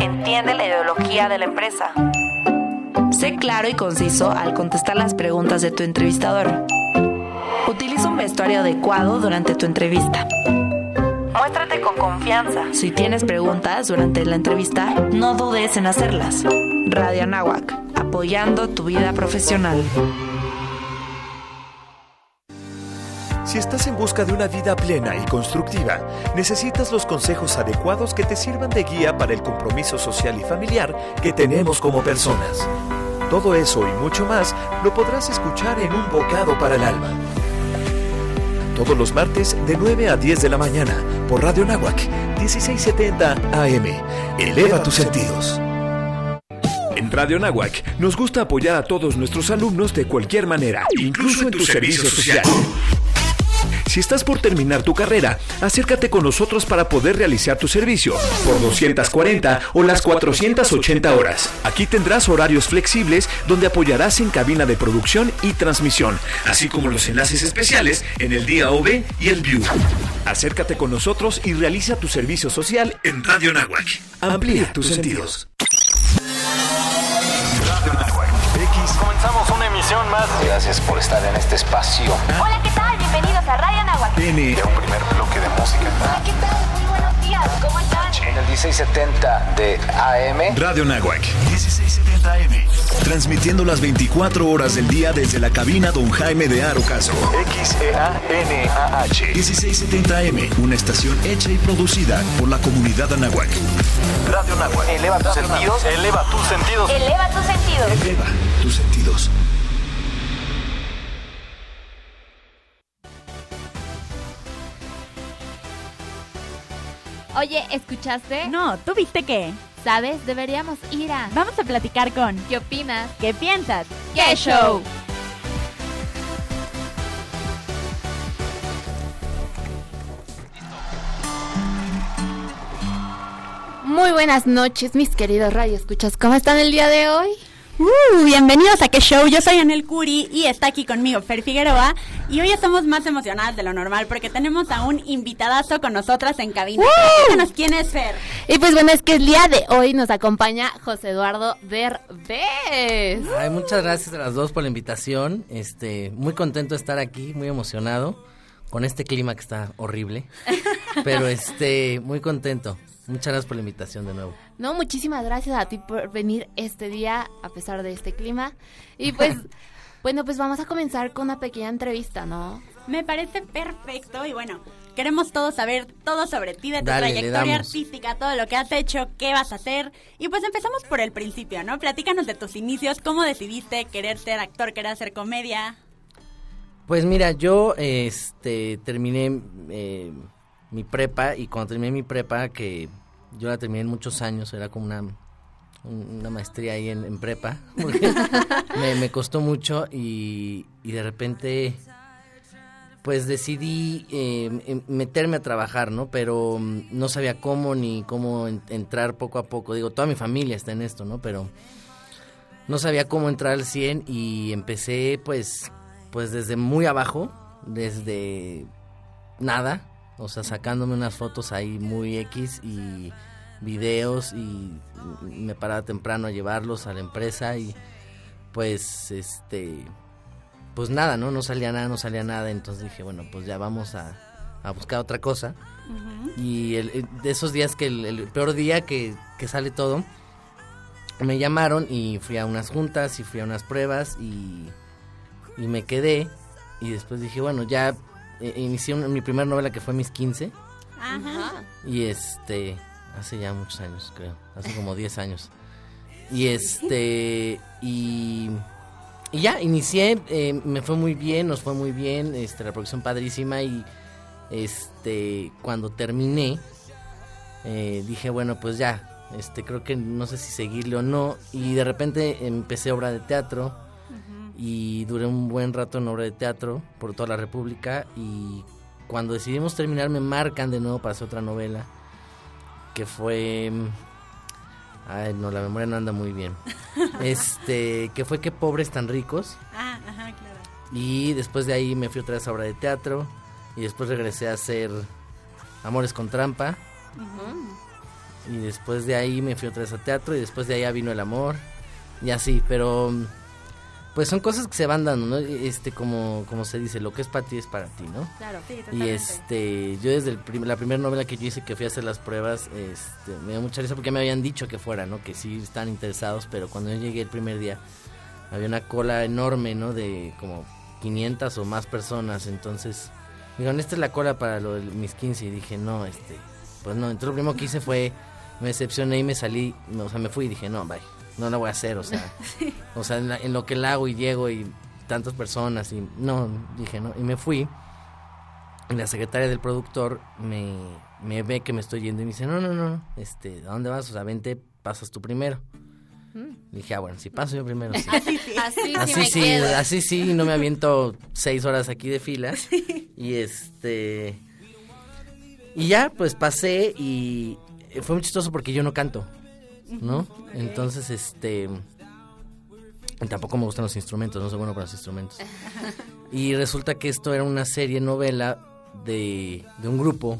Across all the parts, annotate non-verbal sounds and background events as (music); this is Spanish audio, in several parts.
entiende la ideología de la empresa. Sé claro y conciso al contestar las preguntas de tu entrevistador. Utiliza un vestuario adecuado durante tu entrevista. Muéstrate con confianza. Si tienes preguntas durante la entrevista, no dudes en hacerlas. Radio Anáhuac, apoyando tu vida profesional. Si estás en busca de una vida plena y constructiva, necesitas los consejos adecuados que te sirvan de guía para el compromiso social y familiar que tenemos como personas. Todo eso y mucho más lo podrás escuchar en Un Bocado para el Alma. Todos los martes de 9 a 10 de la mañana por Radio Nahuac 1670 AM. Eleva tus sentidos. En Radio Nahuac nos gusta apoyar a todos nuestros alumnos de cualquier manera, incluso en tu servicio social. Si estás por terminar tu carrera, acércate con nosotros para poder realizar tu servicio por 240 o las 480 horas. Aquí tendrás horarios flexibles donde apoyarás en cabina de producción y transmisión, así como los enlaces especiales en el día OV y el View. Acércate con nosotros y realiza tu servicio social en Radio Nahuac. Amplía tus sentidos. Radio Nahuac. X. Comenzamos una emisión más. Gracias por estar en este espacio. Hola, ¿qué tal? Bienvenidos a Radio Nahuac. N. De un primer bloque de música. Hola, ¿qué tal? Muy buenos días. ¿Cómo están? En el 1670 de AM. Radio Nahuac 1670 AM. Transmitiendo las 24 horas del día desde la cabina Don Jaime de Arocaso. X-E-A-N-A-H. 1670 AM, una estación hecha y producida por la comunidad Anahuac. Radio Nahuac. Eleva tus sentidos. Eleva tus sentidos. Eleva tus sentidos. Eleva tus sentidos. Oye, ¿escuchaste? No, ¿tú viste qué? ¿Sabes? Deberíamos ir a... Vamos a platicar con... ¿Qué opinas? ¿Qué piensas? ¡Qué show! Muy buenas noches, mis queridos radioescuchas. ¿Cómo están el día de hoy? Uh, bienvenidos a qué show, yo soy Anel Curi y está aquí conmigo Fer Figueroa y hoy estamos más emocionadas de lo normal porque tenemos a un invitadazo con nosotras en cabina. Cuéntanos quién es Fer. Y pues bueno, es que el día de hoy nos acompaña José Eduardo Derbez. Ay, muchas gracias a las dos por la invitación. Este, muy contento de estar aquí, muy emocionado con este clima que está horrible. (laughs) Pero este, muy contento. Muchas gracias por la invitación de nuevo. No, muchísimas gracias a ti por venir este día a pesar de este clima. Y pues, (laughs) bueno, pues vamos a comenzar con una pequeña entrevista, ¿no? Me parece perfecto y bueno, queremos todos saber todo sobre ti, de tu Dale, trayectoria artística, todo lo que has hecho, qué vas a hacer. Y pues empezamos por el principio, ¿no? Platícanos de tus inicios, cómo decidiste querer ser actor, querer hacer comedia. Pues mira, yo este terminé eh, mi prepa y cuando terminé mi prepa, que yo la terminé en muchos años, era como una, un- una maestría ahí en, en prepa, (laughs) porque me, me costó mucho y, y de repente pues decidí eh, em- meterme a trabajar, ¿no? Pero mm, no sabía cómo ni cómo en- entrar poco a poco. Digo, toda mi familia está en esto, ¿no? Pero no sabía cómo entrar al 100 y empecé pues pues desde muy abajo, desde nada, o sea, sacándome unas fotos ahí muy X y videos y me paraba temprano a llevarlos a la empresa y pues este pues nada, ¿no? No salía nada, no salía nada, entonces dije, bueno, pues ya vamos a, a buscar otra cosa. Y el- el- de esos días que el, el peor día que, que sale todo, me llamaron y fui a unas juntas y fui a unas pruebas y, y me quedé. Y después dije, bueno, ya eh, inicié mi primera novela que fue Mis 15. Ajá. Y este, hace ya muchos años, creo, hace como 10 años. (laughs) Y este, y, y ya, inicié, eh, me fue muy bien, nos fue muy bien, este, la producción padrísima y este, cuando terminé, eh, dije, bueno, pues ya, este, creo que no sé si seguirle o no, y de repente empecé obra de teatro y duré un buen rato en obra de teatro por toda la República y cuando decidimos terminar me marcan de nuevo para hacer otra novela que fue ay no la memoria no anda muy bien. (laughs) Este que fue que pobres tan ricos. Ah, ajá, claro. y después de ahí me fui otra vez a obra de teatro y después regresé a hacer Amores con trampa. Y después de ahí me fui otra vez a teatro y después de ahí ya vino el amor y así, pero pues son cosas que se van dando, ¿no? Este, como, como se dice, lo que es para ti es para ti, ¿no? Claro. Sí, Y totalmente. este, yo desde el prim- la primera novela que yo hice que fui a hacer las pruebas, este, me dio mucha risa porque me habían dicho que fuera, ¿no? Que sí estaban interesados, pero cuando yo llegué el primer día había una cola enorme, ¿no? De como 500 o más personas, entonces dijeron, esta es la cola para lo de mis 15 y dije, no, este, pues no, entonces lo primero que hice fue, me decepcioné y me salí, o sea, me fui y dije, no, bye, no la voy a hacer, o sea, (laughs) o sea, en, la- en lo que la hago y llego y tantas personas y no, dije, no, y me fui. Y la secretaria del productor me, me ve que me estoy yendo y me dice, no, no, no, este, ¿a dónde vas? O sea, vente, pasas tú primero. Le dije, ah, bueno, si paso yo primero, sí. (laughs) Así sí Así sí, así sí, no me aviento (laughs) seis horas aquí de fila. Y este. Y ya, pues pasé y fue muy chistoso porque yo no canto, ¿no? Entonces, este. Tampoco me gustan los instrumentos, no soy bueno para los instrumentos. (laughs) Y resulta que esto era una serie novela de, de un grupo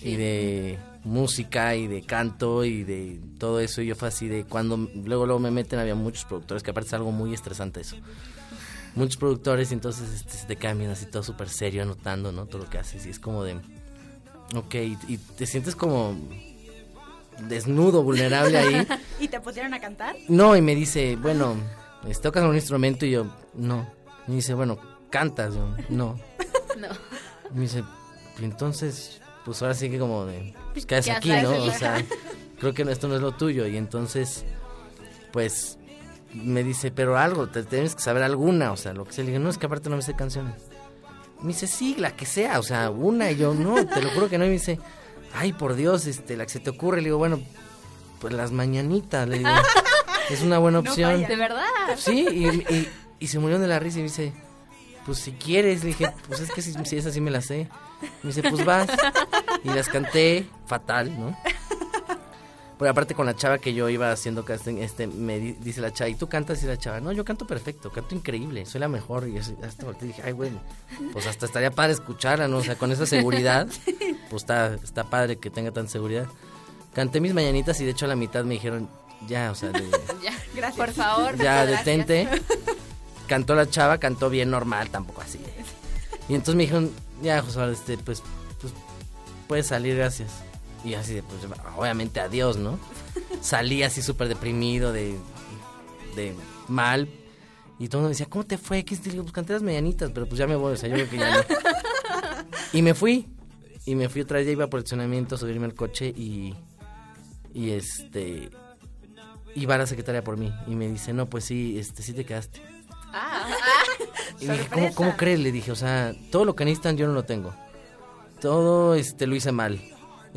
y de música y de canto y de todo eso. Y yo fue así de cuando luego luego me meten había muchos productores que aparte es algo muy estresante eso. Muchos productores y entonces este, se te cambian así todo súper serio anotando, ¿no? Todo lo que haces y es como de... Ok, y, y te sientes como desnudo, vulnerable ahí. (laughs) ¿Y te pusieron a cantar? No, y me dice, bueno, este, ¿tocas un instrumento? Y yo, no. Y me dice, bueno, ¿cantas? Yo, no. (laughs) No. Y me dice, "Y entonces, pues ahora sí que como de, pues quedas ¿Qué aquí? ¿no? O sea, creo que esto no es lo tuyo. Y entonces, pues, me dice, pero algo, te tienes que saber alguna, o sea, lo que sea. Le dije, no, es que aparte no me sé canciones. Me dice, sí, la que sea, o sea, una. Y yo, no, te lo juro que no. Y me dice, ay, por Dios, este, la que se te ocurre. Le digo, bueno, pues las mañanitas, le digo, (laughs) es una buena opción. De verdad. Sí, y, y, y se murieron de la risa y me dice, pues si quieres, le dije, pues es que si, si esa sí me la sé. Me dice, pues vas. Y las canté fatal, ¿no? Pero aparte con la chava que yo iba haciendo casting, este, me di- dice la chava, ¿y tú cantas? Y la chava, no, yo canto perfecto, canto increíble, soy la mejor. Y hasta dije, ay, güey, pues hasta estaría padre escucharla, ¿no? O sea, con esa seguridad, (laughs) pues está, está padre que tenga tanta seguridad. Canté mis mañanitas y de hecho a la mitad me dijeron, ya, o sea, de- (laughs) Ya. Gracias. Por favor. ya gracias. detente. (laughs) Cantó la chava, cantó bien normal, tampoco así. Y entonces me dijeron, ya, José, este, pues, pues, puedes salir, gracias. Y así de, pues, obviamente, adiós, ¿no? Salí así súper deprimido, de, de mal. Y todo el mundo me decía, ¿cómo te fue? ¿Qué? Le digo, pues canté las medianitas, pero pues ya me voy, o sea, yo creo que ya no. Y me fui. Y me fui otra vez, ya iba por el estacionamiento a subirme al coche y, y este, iba a la secretaria por mí. Y me dice, no, pues sí, este, sí te quedaste. Ah, Y le dije, ¿cómo, ¿cómo crees? Le dije, o sea, todo lo que necesitan yo no lo tengo. Todo este lo hice mal.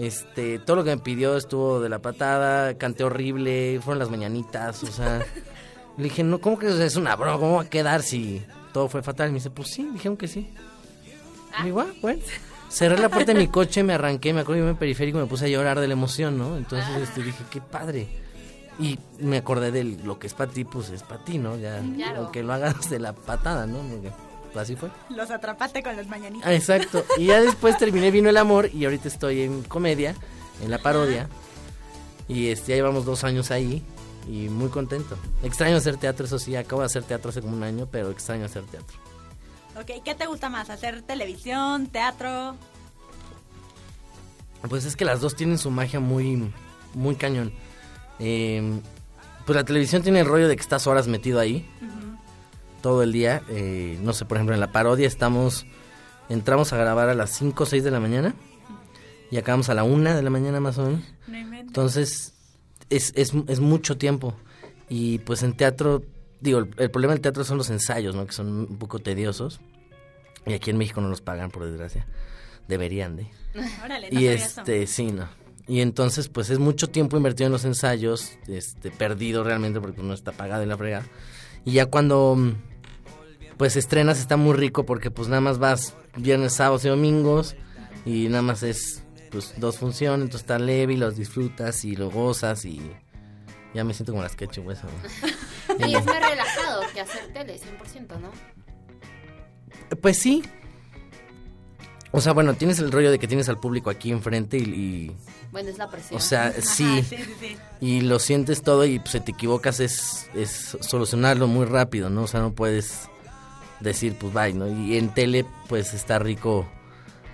Este, todo lo que me pidió estuvo de la patada, canté horrible, fueron las mañanitas, o sea, (laughs) le dije, no, ¿cómo que es una broma? ¿Cómo va a quedar si todo fue fatal? Y me dice, pues sí, dijeron que sí. Y digo, ah, bueno. Cerré la puerta de mi coche, me arranqué, me acuerdo, iba en periférico y me puse a llorar de la emoción, ¿no? Entonces este, dije, qué padre. Y me acordé de lo que es para ti, pues es para ti, ¿no? Ya, Claro. aunque lo hagas de la patada, ¿no? Porque así fue. Los atrapaste con las mañanitas. Ah, exacto. Y ya después terminé Vino el Amor y ahorita estoy en comedia, en la parodia. Y este, ya llevamos dos años ahí y muy contento. Extraño hacer teatro, eso sí, acabo de hacer teatro hace como un año, pero extraño hacer teatro. Ok, ¿qué te gusta más? ¿Hacer televisión, teatro? Pues es que las dos tienen su magia muy, muy cañón. Eh, pues la televisión tiene el rollo de que estás horas metido ahí, todo el día. Eh, no sé, por ejemplo, en la parodia estamos, entramos a grabar a las 5 o 6 de la mañana y acabamos a la 1 de la mañana más o menos. No. Entonces, es, es, es mucho tiempo. Y pues en teatro, digo, el, el problema del teatro son los ensayos, ¿no? Que son un poco tediosos. Y aquí en México no los pagan, por desgracia. Deberían de. (laughs) Órale, no Y sabía eso. este, sí, no. Y entonces, pues es mucho tiempo invertido en los ensayos, este, perdido realmente porque no está pagado en la fregada. Y ya cuando, pues estrenas está muy rico porque pues nada más vas viernes, sábados y domingos y nada más es, pues dos funciones, entonces está leve y los disfrutas y lo gozas y ya me siento como las ketchup, eso. ¿no? (laughs) Y es más relajado que hacer tele, 100%, ¿no? Pues sí. O sea, bueno, tienes el rollo de que tienes al público aquí enfrente y, y- Bueno, es la presión. o sea, (laughs) sí, (laughs) sí, sí, sí. y lo sientes todo y pues, si te equivocas es, es solucionarlo muy rápido, ¿no? O sea, no puedes decir, pues, bye, ¿no? Y en tele, pues, está rico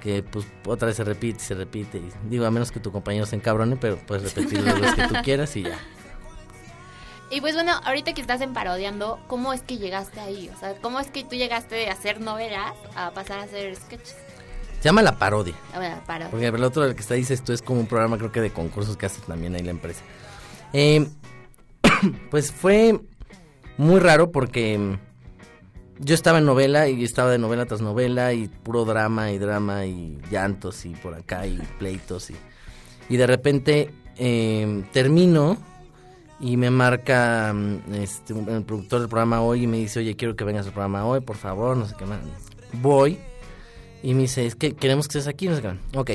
que, pues, otra vez se repite, se repite. Y, digo, a menos que tu compañero se encabrone, pero puedes repetir las veces que tú quieras y ya. (laughs) Y pues bueno, ahorita que estás en parodiando, ¿cómo es que llegaste ahí? O sea, ¿cómo es que tú llegaste de hacer novelas a pasar a hacer sketches? Se llama La Parodia. A ver, parodia. Porque el otro el que está dices tú es como un programa creo que de concursos que hace también ahí la empresa. Eh, (coughs) pues fue muy raro porque yo estaba en novela y estaba de novela tras novela y puro drama y drama y llantos y por acá y pleitos y, y de repente eh, termino y me marca mm, este, el productor del programa hoy y me dice, oye, quiero que vengas al programa hoy, por favor, no sé qué más. Voy y me dice, es que queremos que estés aquí, no sé qué más. Ok.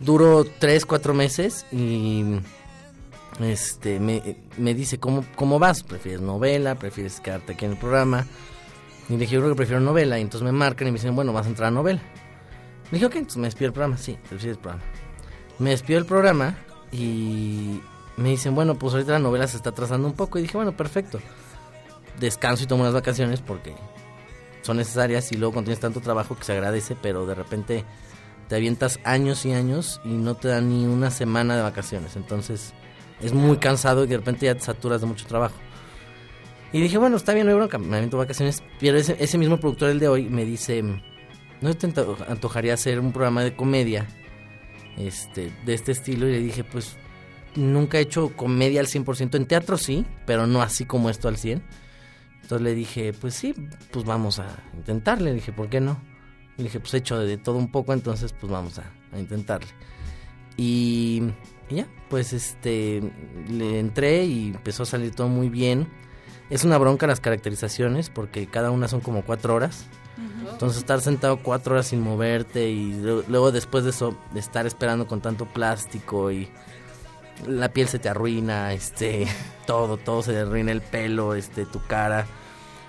Duró tres, cuatro meses y este me, me dice, ¿cómo, ¿cómo vas? ¿Prefieres novela? ¿Prefieres quedarte aquí en el programa? Y dije, yo creo que prefiero novela. Y entonces me marcan y me dicen, bueno, vas a entrar a novela. Le dije, ok, entonces me despido del programa. Sí, te despido del programa. Me despido del programa y me dicen, bueno, pues ahorita la novela se está atrasando un poco. Y dije, bueno, perfecto. Descanso y tomo unas vacaciones porque son necesarias y luego cuando tienes tanto trabajo que se agradece, pero de repente te avientas años y años y no te dan ni una semana de vacaciones. Entonces es muy cansado y de repente ya te saturas de mucho trabajo. Y dije, bueno, está bien, no hay bronca, me aviento vacaciones. Pero ese, ese mismo productor, el de hoy, me dice, ¿no te anto- antojaría hacer un programa de comedia este, de este estilo? Y le dije, pues nunca he hecho comedia al 100%. En teatro sí, pero no así como esto al 100%. Entonces le dije, pues sí, pues vamos a intentarle. Le dije, ¿por qué no? Le dije, pues he hecho de todo un poco, entonces pues vamos a, a intentarle. Y ya, pues este, le entré y empezó a salir todo muy bien. Es una bronca las caracterizaciones porque cada una son como cuatro horas. Entonces estar sentado cuatro horas sin moverte y luego después de eso de estar esperando con tanto plástico y la piel se te arruina, este, (laughs) todo, todo se te arruina el pelo, este, tu cara.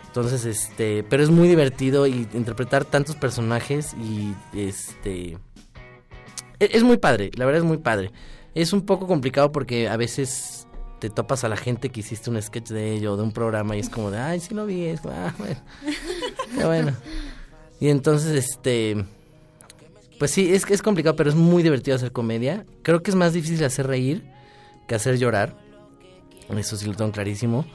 Entonces, este, pero es muy divertido y interpretar tantos personajes y este e- es muy padre, la verdad es muy padre. Es un poco complicado porque a veces te topas a la gente que hiciste un sketch de ello, de un programa y es como de, ay, sí lo vi, es, ah, bueno. Bueno. Y entonces, este, pues sí, es es complicado, pero es muy divertido hacer comedia. Creo que es más difícil hacer reír que hacer llorar. Eso sí lo tengo clarísimo.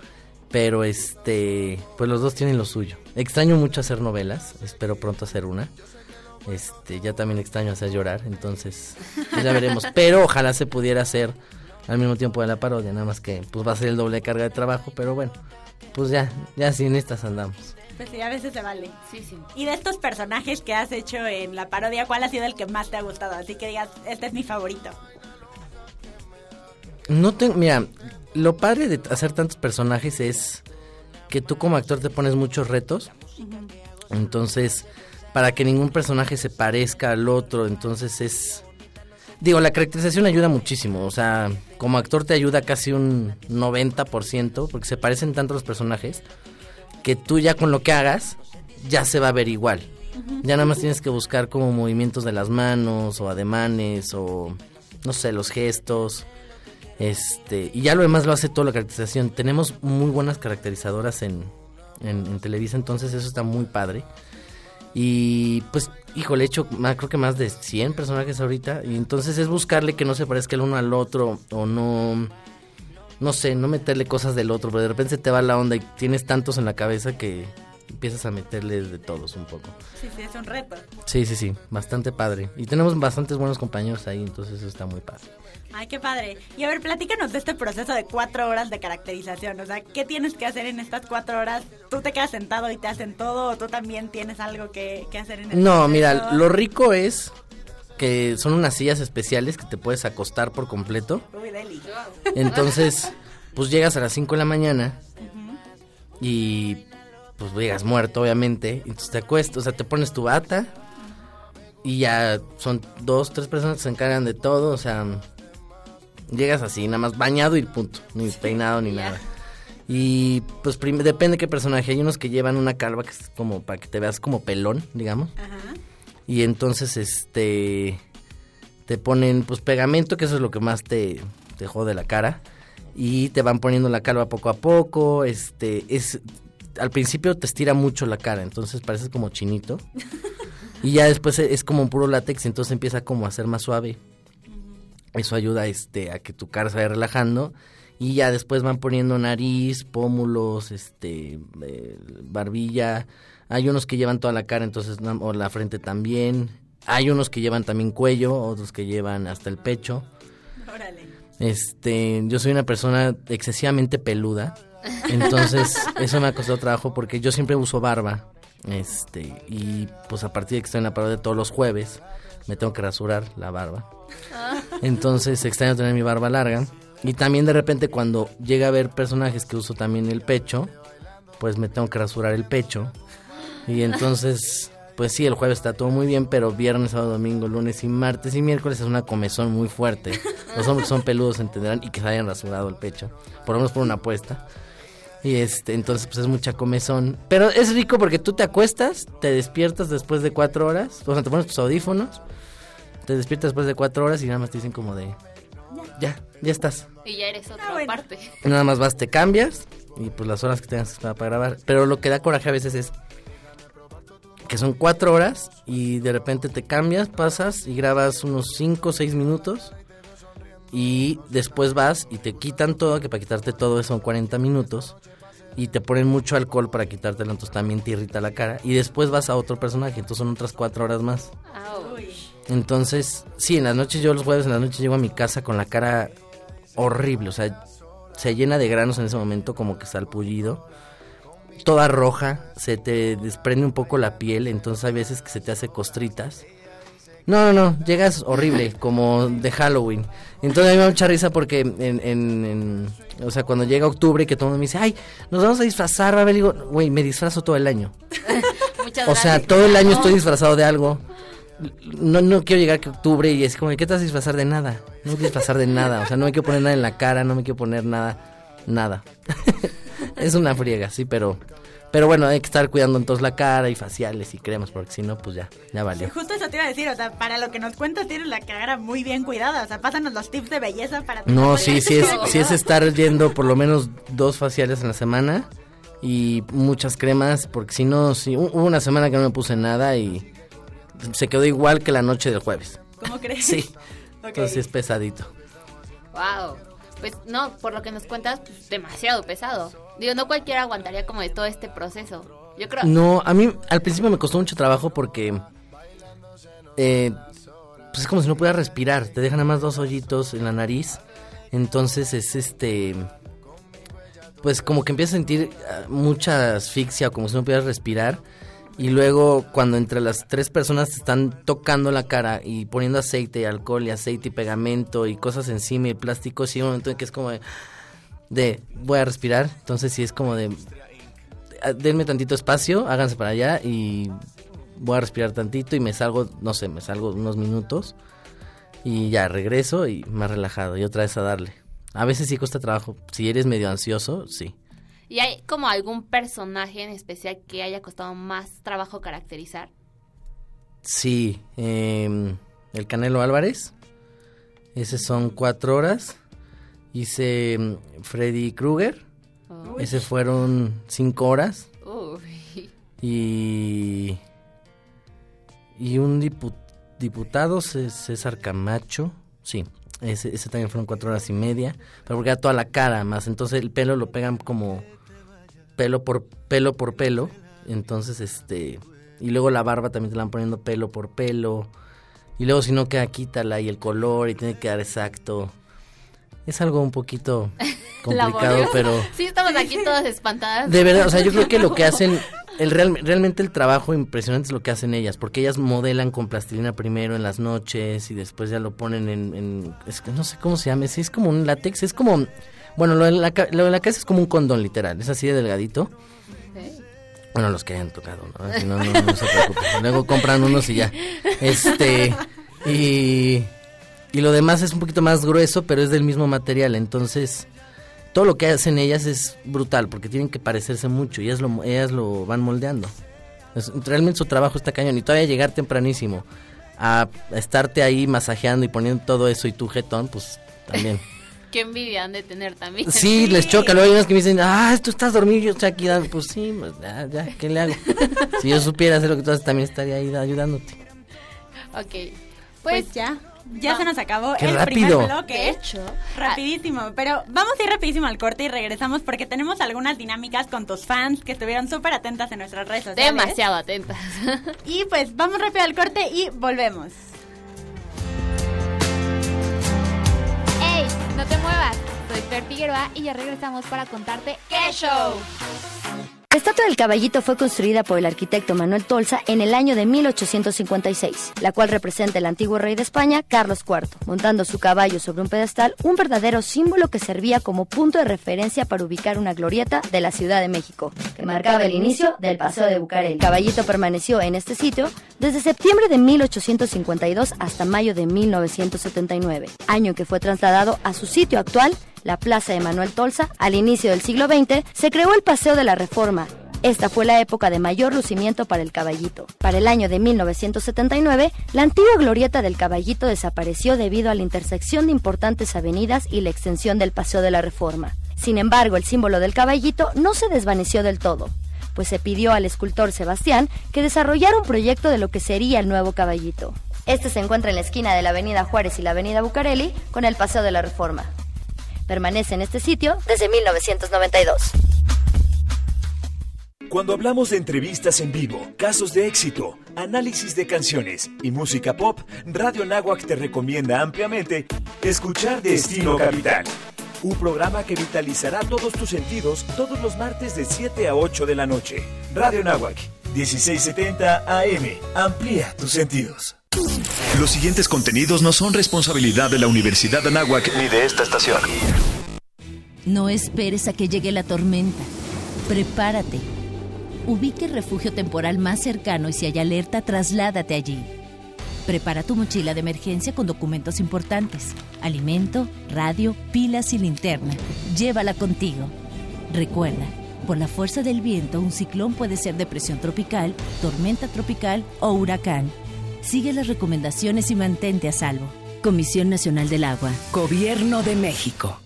Pero este, pues los dos tienen lo suyo. Extraño mucho hacer novelas, espero pronto hacer una. Este, ya también extraño hacer llorar, entonces pues ya veremos. Pero ojalá se pudiera hacer al mismo tiempo de la parodia, nada más que pues va a ser el doble de carga de trabajo, pero bueno, pues ya, ya sin estas andamos. Pues sí, a veces se vale. Sí, sí. Y de estos personajes que has hecho en la parodia, ¿cuál ha sido el que más te ha gustado? Así que digas, este es mi favorito. No tengo, mira, lo padre de hacer tantos personajes es que tú como actor te pones muchos retos. Entonces, para que ningún personaje se parezca al otro, entonces es... Digo, la caracterización ayuda muchísimo, o sea, como actor te ayuda casi un 90%, porque se parecen tanto los personajes, que tú ya con lo que hagas, ya se va a ver igual. Ya nada más tienes que buscar como movimientos de las manos, o ademanes, o no sé, los gestos. Este, y ya lo demás lo hace toda la caracterización. Tenemos muy buenas caracterizadoras en, en, en Televisa, entonces eso está muy padre. Y pues, híjole, he hecho más, creo que más de 100 personajes ahorita. Y entonces es buscarle que no se parezca el uno al otro o no... No sé, no meterle cosas del otro, pero de repente te va la onda y tienes tantos en la cabeza que empiezas a meterle de todos un poco. Sí, sí, es un reto. Sí, sí, sí, bastante padre. Y tenemos bastantes buenos compañeros ahí, entonces eso está muy padre. Ay, qué padre. Y a ver, platícanos de este proceso de cuatro horas de caracterización. O sea, ¿qué tienes que hacer en estas cuatro horas? ¿Tú te quedas sentado y te hacen todo o tú también tienes algo que, que hacer en el No, proceso? mira, lo rico es que son unas sillas especiales que te puedes acostar por completo. Uy, deli. Entonces, pues llegas a las 5 de la mañana y pues llegas muerto, obviamente. Entonces te acuestas, o sea, te pones tu bata y ya son dos, tres personas que se encargan de todo. O sea, llegas así, nada más bañado y punto. Ni peinado ni nada. Y pues depende qué personaje. Hay unos que llevan una calva que es como para que te veas como pelón, digamos. Ajá. y entonces este te ponen pues pegamento, que eso es lo que más te, te jode la cara y te van poniendo la calva poco a poco, este es al principio te estira mucho la cara, entonces pareces como chinito. (laughs) Y ya después es como un puro látex, entonces empieza como a ser más suave. Eso ayuda este a que tu cara se vaya relajando y ya después van poniendo nariz, pómulos, este eh, barbilla. Hay unos que llevan toda la cara, entonces o la frente también. Hay unos que llevan también cuello, otros que llevan hasta el pecho. Órale. Este, yo soy una persona excesivamente peluda, entonces (laughs) eso me ha costado trabajo porque yo siempre uso barba. Este, y pues a partir de que estoy en la parodia todos los jueves, me tengo que rasurar la barba. Entonces extraño tener mi barba larga. Y también de repente cuando llega a ver personajes que uso también el pecho, pues me tengo que rasurar el pecho. Y entonces, pues sí, el jueves está todo muy bien, pero viernes, sábado, domingo, lunes y martes y miércoles es una comezón muy fuerte. Los hombres son peludos entenderán y que se hayan rasurado el pecho, por lo menos por una apuesta. Y este, entonces pues es mucha comezón. Pero es rico porque tú te acuestas, te despiertas después de cuatro horas, o sea, te pones tus audífonos, te despiertas después de cuatro horas y nada más te dicen como de, ya, ya estás. Y ya eres otra Ah, bueno. parte. Nada más vas, te cambias y pues las horas que tengas para grabar. Pero lo que da coraje a veces es que son cuatro horas y de repente te cambias, pasas y grabas unos cinco o seis minutos y después vas y te quitan todo, que para quitarte todo son 40 minutos y te ponen mucho alcohol para quitártelo, entonces también te irrita la cara y después vas a otro personaje, entonces son otras cuatro horas más. Entonces, sí, en las noches yo los jueves en las noches llego a mi casa con la cara horrible, o sea, se llena de granos en ese momento como que salpullido, toda roja, se te desprende un poco la piel, entonces hay veces que se te hace costritas. No, no, no, llegas horrible, (laughs) como de Halloween. Entonces a mí me da mucha risa porque en, en- en- o sea, cuando llega octubre y que todo el mundo me dice, ay, nos vamos a disfrazar, va a ver, digo, güey, me disfrazo todo el año. (laughs) O sea, todo el año estoy disfrazado de algo. No, no quiero llegar que octubre y es como, ¿qué te vas a disfrazar de nada? No me quiero disfrazar de nada. O sea, no me quiero poner nada en la cara, no me quiero poner nada. Nada. (laughs) es una friega, sí, pero. Pero bueno, hay que estar cuidando entonces la cara y faciales y cremas, porque si no, pues ya, ya valió. Justo eso te iba a decir, o sea, para lo que nos cuentas tienes la cara muy bien cuidada, o sea, pásanos los tips de belleza para No, sí, sí es, sí es estar yendo por lo menos dos faciales en la semana y muchas cremas, porque si no, sí, hu- hubo una semana que no me puse nada y se quedó igual que la noche del jueves. ¿Cómo crees? Sí, (laughs) entonces es pesadito. Wow. Pues no, por lo que nos cuentas, pues demasiado pesado. Digo, no cualquiera aguantaría como de todo este proceso. Yo creo. No, a mí al principio me costó mucho trabajo porque eh, pues es como si no pudieras respirar, te dejan nada más dos hoyitos en la nariz, entonces es este, pues como que empiezas a sentir ah, mucha asfixia, como si no pudieras respirar, y luego cuando entre las tres personas están tocando la cara y poniendo aceite y alcohol y aceite y pegamento y cosas encima y plástico, sí, un momento en que es como de, de voy a respirar, entonces sí es como de ah, denme tantito espacio, háganse para allá y voy a respirar tantito y me salgo, no sé, me salgo unos minutos y ya regreso y más relajado y otra vez a darle. A veces sí cuesta trabajo, si eres medio ansioso, sí. ¿Y hay como algún personaje en especial que haya costado más trabajo caracterizar? Sí, em, el Canelo Álvarez, ese son cuatro horas. Hice em, Freddy Krueger, ese fueron cinco horas. Uy. Y. Y un dipu- diputado, César Camacho. Sí, ese, ese también fueron cuatro horas y media. Pero porque era toda la cara más. Entonces el pelo lo pegan como pelo por pelo por pelo. Entonces, este. Y luego la barba también te la van poniendo pelo por pelo. Y luego, si no queda, quítala. Y el color, y tiene que quedar exacto. Es algo un poquito (laughs) complicado, pero. (laughs) Sí, estamos aquí todas espantadas. De verdad, o sea, yo creo que lo que (laughs) hacen, el real- realmente el trabajo impresionante es lo que hacen ellas, porque ellas modelan con plastilina primero en las noches y después ya lo ponen en, en- es que no sé cómo se llama, sí, es como un látex, es como, bueno, lo de la, lo de la casa es como un condón literal, es así de delgadito. Bueno, los que hayan tocado, ¿no? Si no, no, no se preocupen. Luego compran unos y ya. Este, y, y lo demás es un poquito más grueso, pero es del mismo material. Entonces, todo lo que hacen ellas es brutal, porque tienen que parecerse mucho y ellas lo, ellas lo van moldeando. Es- realmente su trabajo está cañón y todavía llegar tempranísimo a estarte ahí masajeando y poniendo todo eso y tu jetón, pues también. Qué envidia han de tener también. Sí, les (laughs) choca. Luego hay unos que me dicen, ah, tú estás dormido, yo estoy aquí dando. Pues sí, pues, ya, ya, ¿qué le hago? (laughs) si yo supiera hacer lo que tú haces, también estaría ahí ayudándote. Ok. Pues, Pues, ya, ya se nos acabó ¡Qué el rápido! primer bloque. de hecho, Rapidísimo, pero vamos a ir rapidísimo al corte y regresamos porque tenemos algunas dinámicas con tus fans que estuvieron súper atentas en nuestras redes sociales. demasiado atentas. (laughs) Y pues vamos rápido al corte y volvemos. No te muevas. Soy Fer Figueroa y ya regresamos para contarte ¡Qué show! La estatua del caballito fue construida por el arquitecto Manuel Tolsa en el año de 1856, la cual representa el antiguo rey de España, Carlos IV, montando su caballo sobre un pedestal, un verdadero símbolo que servía como punto de referencia para ubicar una glorieta de la Ciudad de México, que marcaba el inicio del Paseo de Bucareli. El caballito permaneció en este sitio desde septiembre de 1852 hasta mayo de 1979, año que fue trasladado a su sitio actual, la Plaza de Manuel Tolsa, al inicio del siglo XX, se creó el Paseo de la Reforma. Esta fue la época de mayor lucimiento para el caballito. Para el año de 1979, la antigua glorieta del caballito desapareció debido a la intersección de importantes avenidas y la extensión del Paseo de la Reforma. Sin embargo, el símbolo del caballito no se desvaneció del todo, pues se pidió al escultor Sebastián que desarrollara un proyecto de lo que sería el nuevo caballito. Este se encuentra en la esquina de la Avenida Juárez y la Avenida Bucareli con el Paseo de la Reforma. Permanece en este sitio desde 1992. Cuando hablamos de entrevistas en vivo, casos de éxito, análisis de canciones y música pop, Radio Nahuac te recomienda ampliamente escuchar Destino Capital. Un programa que vitalizará todos tus sentidos todos los martes de 7 a 8 de la noche. Radio Nahuac, 1670 AM. Amplía tus sentidos. Los siguientes contenidos no son responsabilidad de la Universidad de Anáhuac Ni de esta estación. No esperes a que llegue la tormenta. Prepárate. Ubique el refugio temporal más cercano y si hay alerta, trasládate allí. Prepara tu mochila de emergencia con documentos importantes, alimento, radio, pilas y linterna. Llévala contigo. Recuerda, por la fuerza del viento, un ciclón puede ser depresión tropical, tormenta tropical o huracán. Sigue las recomendaciones y mantente a salvo. Comisión Nacional del Agua. Gobierno de México.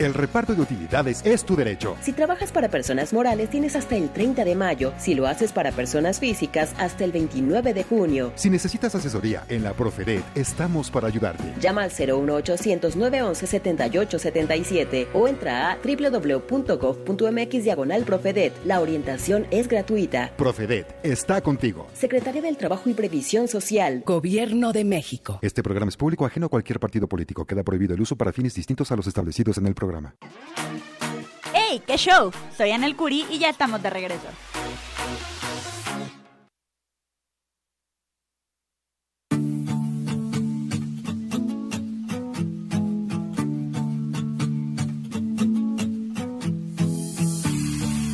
El reparto de utilidades es tu derecho. Si trabajas para personas morales, tienes hasta el 30 de mayo. Si lo haces para personas físicas, hasta el 29 de junio. Si necesitas asesoría en la Profedet, estamos para ayudarte. Llama al 01800 911 7877 o entra a www.gov.mx diagonal Profedet. La orientación es gratuita. Profedet está contigo. Secretaría del Trabajo y Previsión Social. Gobierno de México. Este programa es público ajeno a cualquier partido político. Queda prohibido el uso para fines distintos a los establecidos en el programa. ¡Hey! ¡Qué show! Soy Anel Curi y ya estamos de regreso.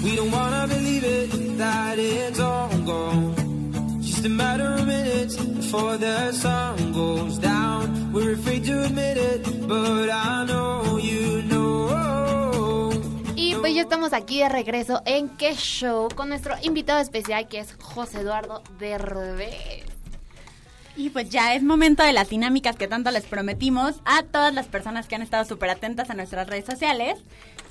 We don't wanna believe it, that it's all gone. Just a matter of minutes before the sun goes down. We're afraid to admit it, but I know pues ya estamos aquí de regreso en Qué Show con nuestro invitado especial que es José Eduardo Derbez. Y pues ya es momento de las dinámicas que tanto les prometimos a todas las personas que han estado súper atentas a nuestras redes sociales.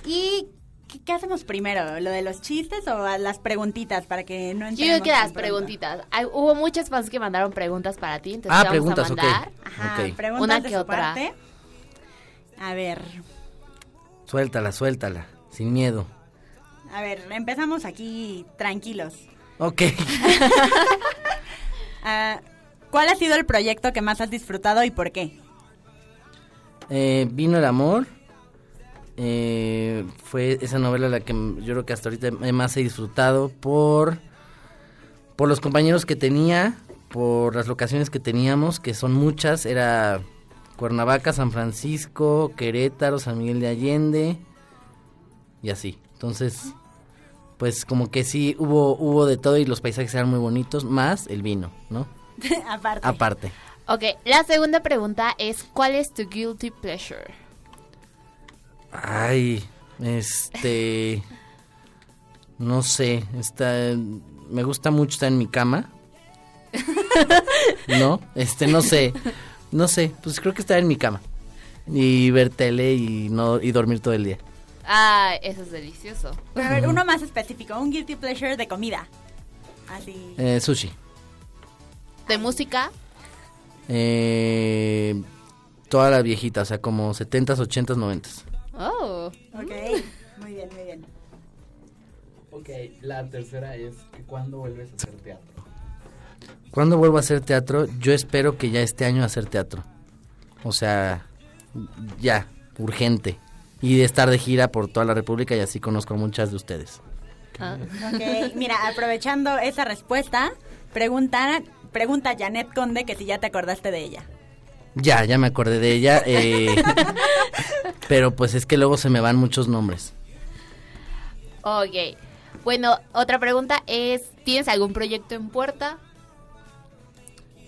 ¿Y qué, qué hacemos primero? ¿Lo de los chistes o las preguntitas para que no Yo digo que las pronto? preguntitas. Hay- hubo muchas fans que mandaron preguntas para ti, entonces Ah, te vamos preguntas, a ok. mandar. Ajá, preguntas Una de que su otra. parte. A ver, Suéltala, suéltala, sin miedo. a ver, empezamos aquí tranquilos. Ok. (laughs) Ah, ¿Cuál ha sido el proyecto que más has disfrutado y por qué? Eh, vino el amor. Eh, fue esa novela la que yo creo que hasta ahorita más he disfrutado por, por los compañeros que tenía, por las locaciones que teníamos, que son muchas. Era Cuernavaca, San Francisco, Querétaro, San Miguel de Allende y así. Entonces, pues como que sí hubo, hubo de todo y los paisajes eran muy bonitos, más el vino, ¿no? (laughs) Aparte. Aparte. Ok, la segunda pregunta es ¿cuál es tu guilty pleasure? No sé, está, me gusta mucho estar en mi cama. (laughs) no, este, no sé, no sé, pues creo que estar en mi cama y ver tele y no y dormir todo el día. Ah, eso es delicioso. Pero a ver, uno más específico, un guilty pleasure de comida. Así. Eh, sushi. ¿De música? Eh, toda la viejita, o sea, como 70s, 80s, 90s. Oh. Ok, muy bien, muy bien. Ok, la tercera es que cuándo vuelves a hacer teatro. ¿Cuándo vuelvo a hacer teatro? Yo espero que ya este año hacer teatro. O sea, ya, urgente. Y de estar de gira por toda la República y así conozco a muchas de ustedes. Ah. Ok, mira, aprovechando esa respuesta, pregunta, pregunta Janet Conde que si ya te acordaste de ella. Ya, ya me acordé de ella. eh, (laughs) pero pues es que luego se me van muchos nombres. Ok. Bueno, otra pregunta es, ¿tienes algún proyecto en puerta?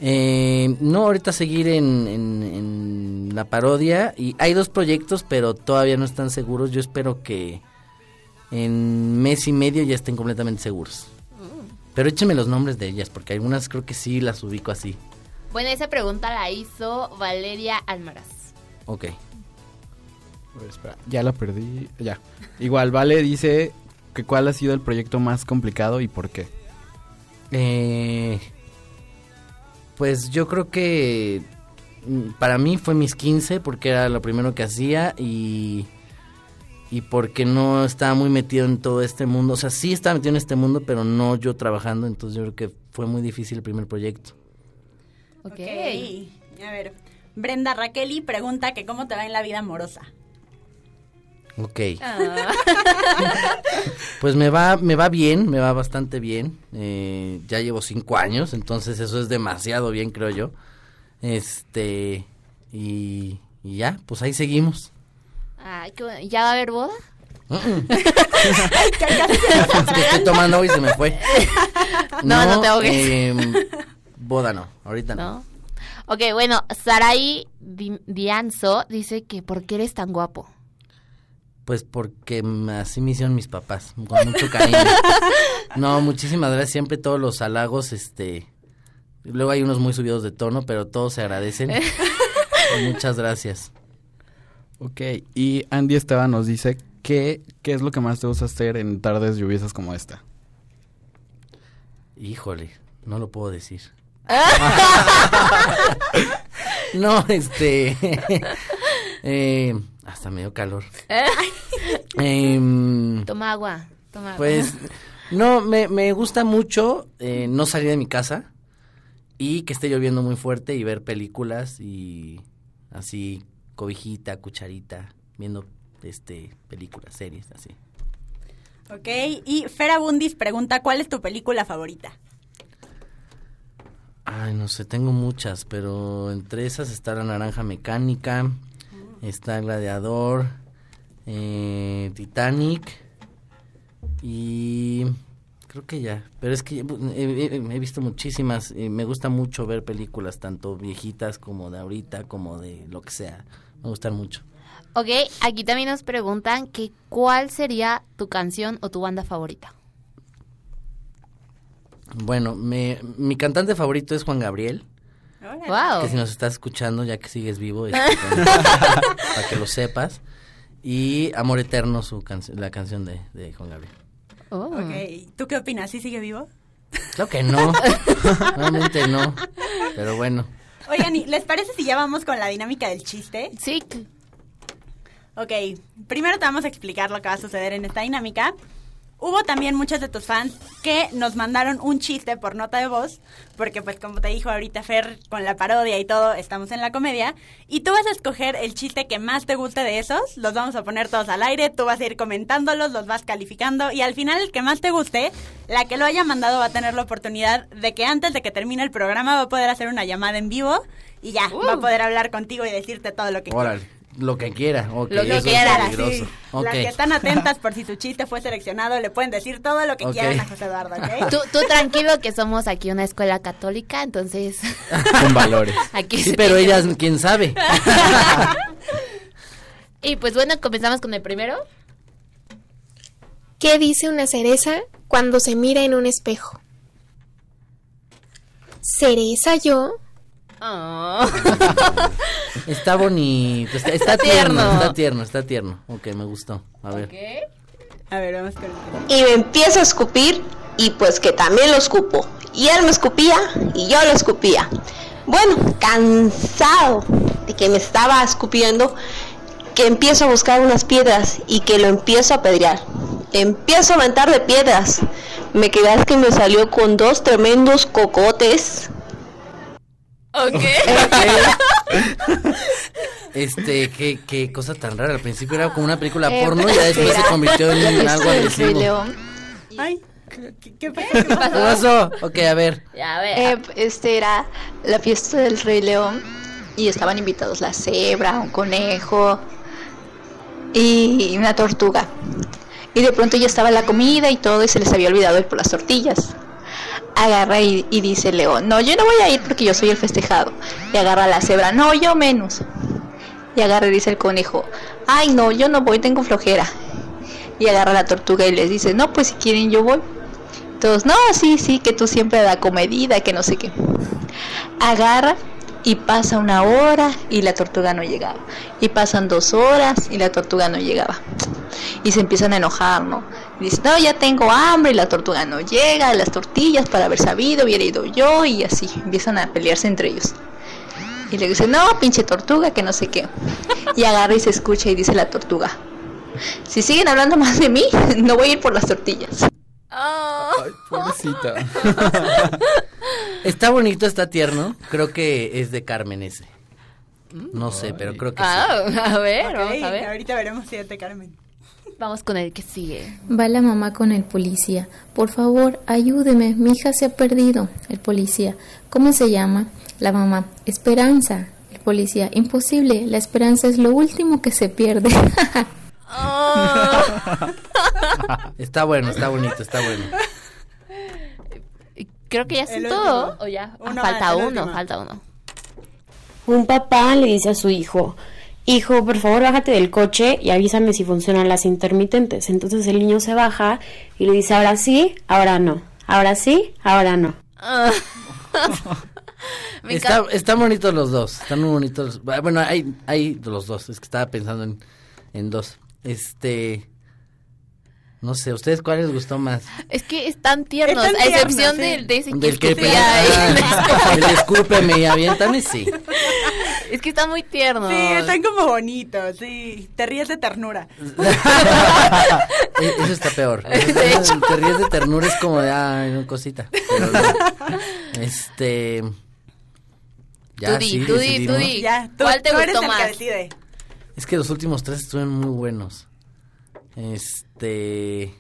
Eh, no, ahorita seguir en, en- en la parodia. Y hay dos proyectos, pero todavía no están seguros. Yo espero que en mes y medio ya estén completamente seguros. Pero échenme los nombres de ellas, porque algunas creo que sí las ubico así. Bueno, esa pregunta la hizo Valeria Almaraz. Ok. A ver, espera, ya la perdí. Ya. Igual, Vale dice que cuál ha sido el proyecto más complicado y por qué. Eh, pues yo creo que mm, para mí fue mis 15 porque era lo primero que hacía y, y porque no estaba muy metido en todo este mundo. O sea, sí estaba metido en este mundo, pero no yo trabajando. Entonces yo creo que fue muy difícil el primer proyecto. Ok. A ver, Brenda Raqueli pregunta que cómo te va en la vida amorosa. Ok. Ah. Pues me va, me va bien, me va bastante bien. Eh, ya llevo cinco años, entonces eso es demasiado bien, creo yo. Este, y, y ya, pues ahí seguimos. Bueno. ¿Ya va a haber boda? (laughs) Es que estoy tomando y se me fue. (laughs) No, no te ahogues. em, boda no, ahorita no. ¿No? Ok, bueno, Sarai Di- Dianzo dice que ¿por qué eres tan guapo? Pues porque así me hicieron mis papás, con mucho cariño. (laughs) No, muchísimas gracias, siempre todos los halagos, este... Luego hay unos muy subidos de tono, pero todos se agradecen. Y (laughs) Muchas gracias. Ok, y Andy Esteban nos dice que, qué es lo que más te gusta hacer en tardes lluviosas como esta. Híjole, no lo puedo decir. (laughs) no, este... eh, hasta me dio calor. (laughs) Em, Toma agua, toma agua. Pues no, me, me gusta mucho eh, no salir de mi casa y que esté lloviendo muy fuerte y ver películas y así cobijita, cucharita, viendo este películas, series, así. Ok, y Fera Bundis pregunta cuál es tu película favorita. Ay, no sé, tengo muchas, pero entre esas está La Naranja Mecánica, está Gladiador, eh, Titanic y creo que ya. Pero es que he, he- he visto muchísimas, y me gusta mucho ver películas, tanto viejitas como de ahorita, como de lo que sea. Me gustan mucho. Ok, aquí también nos preguntan que cuál sería tu canción o tu banda favorita. Bueno, me, mi cantante favorito es Juan Gabriel. Wow. Que si nos estás escuchando, ya que sigues vivo, (laughs) este, para que lo sepas. Y Amor Eterno, su canc- la canción de, de Juan Gabriel. Oh. Ok, ¿tú qué opinas? ¿Sí sigue vivo? Claro que no, (laughs) realmente no, pero bueno. Oigan, ¿y ¿les parece si ya vamos con la dinámica del chiste? Sí. Ok, primero te vamos a explicar lo que va a suceder en esta dinámica. Hubo también muchos de tus fans que nos mandaron un chiste por nota de voz, porque pues como te dijo ahorita Fer, con la parodia y todo, estamos en la comedia, y tú vas a escoger el chiste que más te guste de esos, los vamos a poner todos al aire, tú vas a ir comentándolos, los vas calificando, y al final el que más te guste, la que lo haya mandado va a tener la oportunidad de que antes de que termine el programa va a poder hacer una llamada en vivo, y ya, va a poder hablar contigo y decirte todo lo que. Órale, lo que quiera. ok, Lo que eso es sí. Las que están atentas por si su chiste fue seleccionado, le pueden decir todo lo que quieran a José Eduardo, ¿ok? Tú, tú tranquilo que somos aquí una escuela católica, entonces... (laughs) Con valores. (laughs) Aquí sí, pero ellas, quién sabe. (laughs) Y pues bueno, comenzamos con el primero. ¿Qué dice una cereza cuando se mira en un espejo? ¿Cereza yo? Está bonito, está, está Está tierno, tierno. está tierno, está tierno. Ok, me gustó. A ver. A ver, vamos con Y me empieza a escupir y pues que también lo escupo. Y él me escupía y yo lo escupía. Bueno, cansado de que me estaba escupiendo, que empiezo a buscar unas piedras y que lo empiezo a pedrear. Empiezo a aventar de piedras. Me creas que me salió con dos tremendos cocotes. Ok. (laughs) Este, qué, qué cosa tan rara. Al principio era como una película Eh, porno y ya después se convirtió en (laughs) la algo fiesta del Rey agresivo. León. Ay, ¿qué, qué pasó? ¿Qué pasó? Ok, a ver. Ya, a ver. Eh, este era la fiesta del Rey León y estaban invitados la cebra, un conejo y una tortuga. Y de pronto ya estaba la comida y todo y se les había olvidado ir por las tortillas. Agarra y, y dice león, no, yo no voy a ir porque yo soy el festejado. Y agarra la cebra, no, yo menos. Y agarra y dice el conejo, ay no, yo no voy, tengo flojera. Y agarra la tortuga y les dice, no, pues si quieren yo voy. Todos, no, sí, sí, que tú siempre da comedida, que no sé qué. Agarra y pasa una hora y la tortuga no llegaba. Y pasan dos horas y la tortuga no llegaba. Y se empiezan a enojar, ¿no? Y dicen, no, ya tengo hambre y la tortuga no llega, las tortillas para haber sabido, hubiera ido yo y así. Empiezan a pelearse entre ellos. Y le dice, no, pinche tortuga, que no sé qué. Y agarra y se escucha y dice la tortuga, si siguen hablando más de mí, (laughs) no voy a ir por las tortillas. Pobrecita. (laughs) Está bonito, está tierno. Creo que es de Carmen ese. No sé, pero creo que Ah, sí. a ver, Ok, vamos a ver. Ahorita veremos si es de Carmen. Vamos con el que sigue. Va la mamá con el policía. Por favor, ayúdeme, mi hija se ha perdido. El policía. ¿Cómo se llama? La mamá. Esperanza. El policía. Imposible, la esperanza es lo último que se pierde. (laughs) (laughs) Está bueno, está bonito, está bueno. Creo que ya son todo. O ya. Uno falta más, uno, último. falta uno. Un papá le dice a su hijo, hijo, por favor bájate del coche y avísame si funcionan las intermitentes. Entonces el niño se baja y le dice, ahora sí, ahora no. Ahora sí, ahora no. (laughs) Está, están bonitos los dos, están muy bonitos. Bueno, hay, hay los dos, es que estaba pensando en, en dos. Este, no sé, ¿ustedes cuál les gustó más? Es que están tiernos, Están a excepción tiernos, sí. del de ese que Del que pelea, ahí. (laughs) el escúpeme y aviéntame, sí. Es que están muy tiernos. Sí, están como bonitos, sí. Te ríes de ternura. (laughs) Eso está peor. Eso, Te ríes de ternura, es como de, ay, no, cosita. Pero. Este... Ya, Tú di, sí, tú di, tú di. Ya, tú, ¿Cuál te tú eres gustó el más? que decide. Es que los últimos tres estuvieron muy buenos. Este...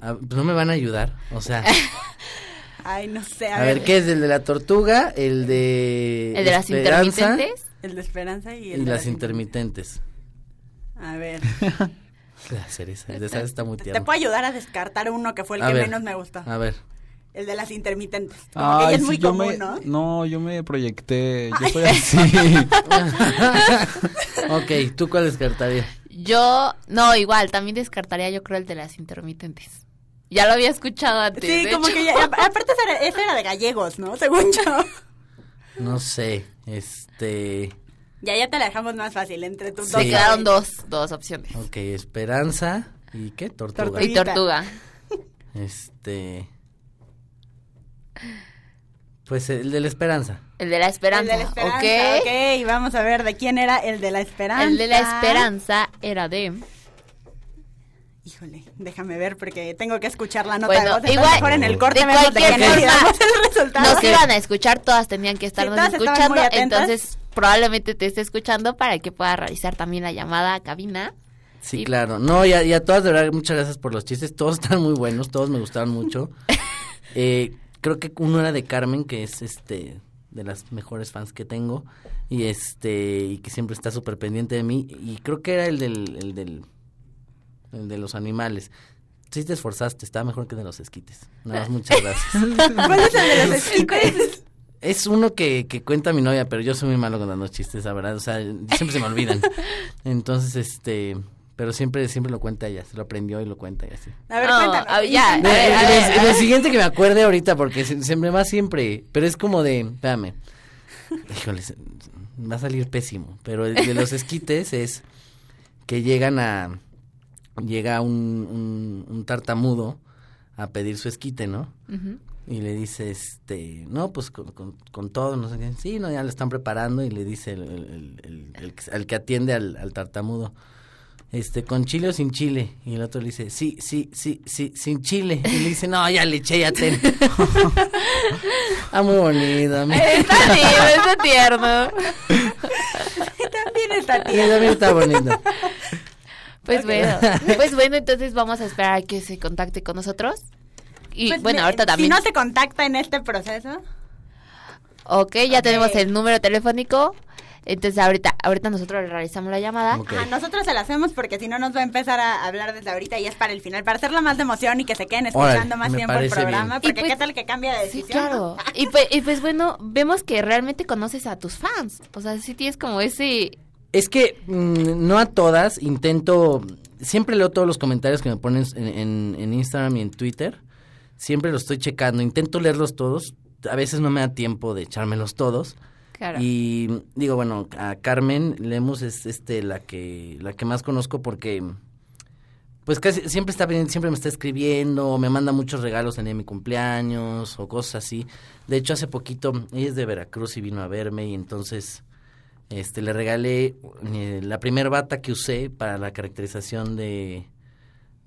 pues no me van a ayudar, o sea... (laughs) Ay, no sé. A, ver, ¿qué es el de la tortuga? El de... ¿El de las intermitentes? El de esperanza y el Y de las intermitentes. A ver. (laughs) La cereza, el de esa está muy Te tierno. puedo ayudar a descartar uno que fue el A que ver, menos me gustó. A ver. El de las intermitentes. Como que es muy yo común, me, ¿no? no, yo me proyecté, yo soy así. (laughs) ok, ¿tú cuál descartarías? Yo, no, igual, también descartaría yo creo el de las intermitentes. Ya lo había escuchado antes. Sí, como hecho. que ya, aparte ese era, ese era de gallegos, ¿no? Según yo. No sé, este... Ya, ya te la dejamos más fácil entre tus Sí. dos. Quedaron dos, dos opciones. Ok, Esperanza y ¿qué? Tortuga. Y tortuga. (laughs) Este... Pues el de la Esperanza. El de la esperanza. El de la esperanza, ok. ok. vamos a ver de quién era el de la esperanza. El de la esperanza era de. Híjole, déjame ver porque tengo que escuchar la nota de Bueno, voz. Entonces, igual. mejor en el corte de vemos de quién forma, (laughs) el resultado. Nos iban a escuchar, todas tenían que estarnos escuchando. Entonces, probablemente te esté escuchando para que pueda realizar también la llamada a cabina. Sí, claro. No, y a, y a todas, de verdad, muchas gracias por los chistes. Todos están muy buenos, todos me gustaron mucho. (laughs) Eh, creo que uno era de Carmen, que es este de las mejores fans que tengo. Y este, y que siempre está súper pendiente de mí. Y creo que era el del, el del, el de los animales. Sí te esforzaste, estaba mejor que el de los esquites. Nada más, muchas gracias. (laughs) ¿Cuál es el de los esquites? Es uno que, que cuenta mi novia, pero yo soy muy malo contando chistes, la verdad. O sea, siempre se me olvidan. (laughs) Entonces, este, pero siempre siempre lo cuenta ella, se lo aprendió y lo cuenta y así. A ver, ver, ya, a ver, a ver, a lo siguiente que me acuerde ahorita, porque se, se me va siempre, pero es como de, espérame, (laughs) híjole, va a salir pésimo, pero el de los esquites es que llegan a, llega un, un, un tartamudo a pedir su esquite, ¿no? Y le dice, este, no, pues con, con, con todo, no sé qué. Sí, no, ya lo están preparando y le dice el, el, el- el- el que- al que atiende al, al tartamudo, este, ¿con chile o sin chile? Y el otro le dice, sí, sí, sí, sí, sin chile. Y le dice, no, ya le eché, ya ten. ah, muy bonito. Está lindo, está tierno. También está Y también está bonito. Pues bueno, pues bueno, entonces vamos a esperar a que se contacte con nosotros. Y Pues, bueno, me- ahorita también. Si no se contacta en este proceso, Ok, ya tenemos el número telefónico. Entonces ahorita, ahorita nosotros le realizamos la llamada. a nosotros se la hacemos porque si no nos va a empezar a hablar desde ahorita y es para el final, para hacerla más de emoción y que se queden escuchando más tiempo el programa, bien. porque Y pues- qué tal que cambia de Sí, decisión. claro. (laughs) Y pues, y pues bueno, vemos que realmente conoces a tus fans. O sea, sí tienes como ese... Es que mm, no a todas, intento, siempre leo todos los comentarios que me ponen en, en- en Instagram y en Twitter, siempre los estoy checando, intento leerlos todos, a veces no me da tiempo de echármelos todos. Y digo, bueno, a Carmen Lemos es este la que la que más conozco porque pues casi siempre está siempre me está escribiendo, me manda muchos regalos en mi cumpleaños o cosas así. De hecho, hace poquito ella es de Veracruz y vino a verme y entonces este le regalé eh, la primera bata que usé para la caracterización de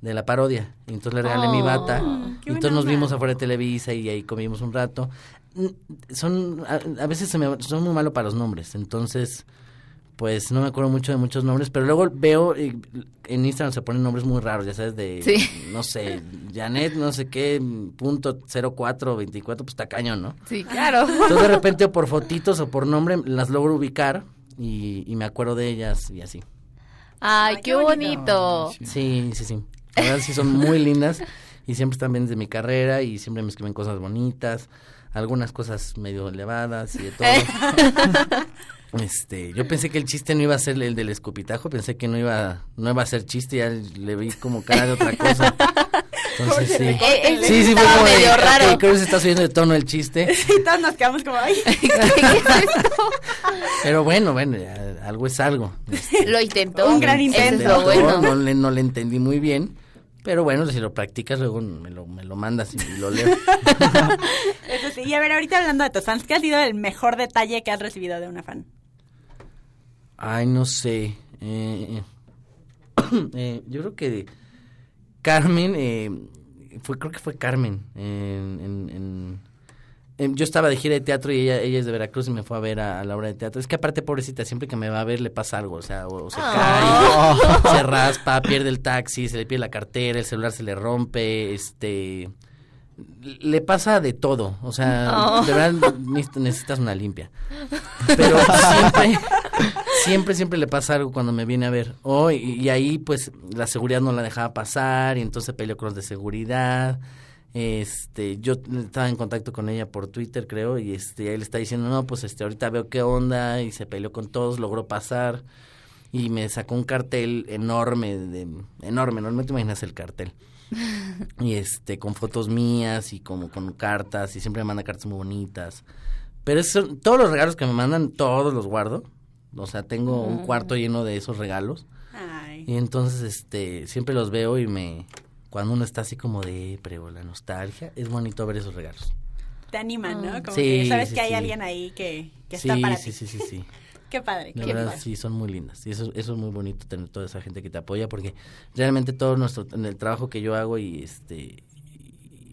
de la parodia. Y entonces le regalé mi bata. Oh, y entonces nos vimos afuera de Televisa y ahí comimos un rato. Son a, a veces se me, son muy malo para los nombres, entonces pues no me acuerdo mucho de muchos nombres, pero luego veo en Instagram se ponen nombres muy raros, ya sabes, de, Sí. no sé, Janet, no sé qué, punto 04, 24, pues está cañón, ¿no? Sí, claro. Entonces de repente o por fotitos o por nombre las logro ubicar y, y me acuerdo de ellas y así. Ay, qué bonito. Sí, sí, sí. La verdad sí son muy lindas y siempre están bien de mi carrera y siempre me escriben cosas bonitas, algunas cosas medio elevadas y de todo. (laughs) Este, yo pensé que el chiste no iba a ser el del escupitajo, pensé que no iba, no iba a ser chiste, ya le vi como cara de otra cosa. Entonces sí. Eh, eh, Sí, sí, fue como medio raro. creo que se está subiendo de tono el chiste. (laughs) Y todos nos quedamos como, ay. (laughs) Pero bueno, bueno, algo es algo. Lo intentó. Un gran Eso es intento. bueno. No, le, no le entendí muy bien. Pero bueno, si lo practicas, luego me lo, me lo mandas y lo leo. (laughs) Eso sí. Y a ver, ahorita hablando de tus fans, ¿qué ha sido el mejor detalle que has recibido de una fan? Ay, no sé. Eh, eh, (coughs) yo creo que Carmen, eh, fue, creo que fue Carmen. en- en- en- en- yo estaba de gira de teatro y ella, ella es de Veracruz y me fue a ver a, a la obra de teatro. Es que aparte, pobrecita, siempre que me va a ver le pasa algo. O sea, o, o se Ah. cae, (laughs) se raspa, pierde el taxi, se le pierde la cartera, el celular se le rompe, este... Le pasa de todo, o sea, Oh. de verdad neces- necesitas una limpia. Pero siempre, siempre, siempre le pasa algo cuando me viene a ver. Oh, y, y ahí pues la seguridad no la dejaba pasar y entonces peleó con los de seguridad. Este, yo estaba en contacto con ella por Twitter, creo, y este, y ahí le está diciendo, no, pues este, ahorita veo qué onda, y se peleó con todos, logró pasar, y me sacó un cartel enorme, de, enorme, no te imaginas el cartel. (laughs) Y este, con fotos mías y como con cartas, y siempre me manda cartas muy bonitas. Pero eso, todos los regalos que me mandan, todos los guardo. O sea, tengo un Mm. cuarto lleno de esos regalos. Ay. Y entonces, este, siempre los veo y me, cuando uno está así como de, pero la nostalgia, es bonito ver esos regalos. Te animan, ¿no? Como Sí, que sabes sí, que hay sí. alguien ahí que, que sí, está para sí, ti. sí, sí, sí. (laughs) Qué padre, La qué verdad, padre. sí, son muy lindas. Y eso, eso es muy bonito tener toda esa gente que te apoya porque realmente todo nuestro, en el trabajo que yo hago y este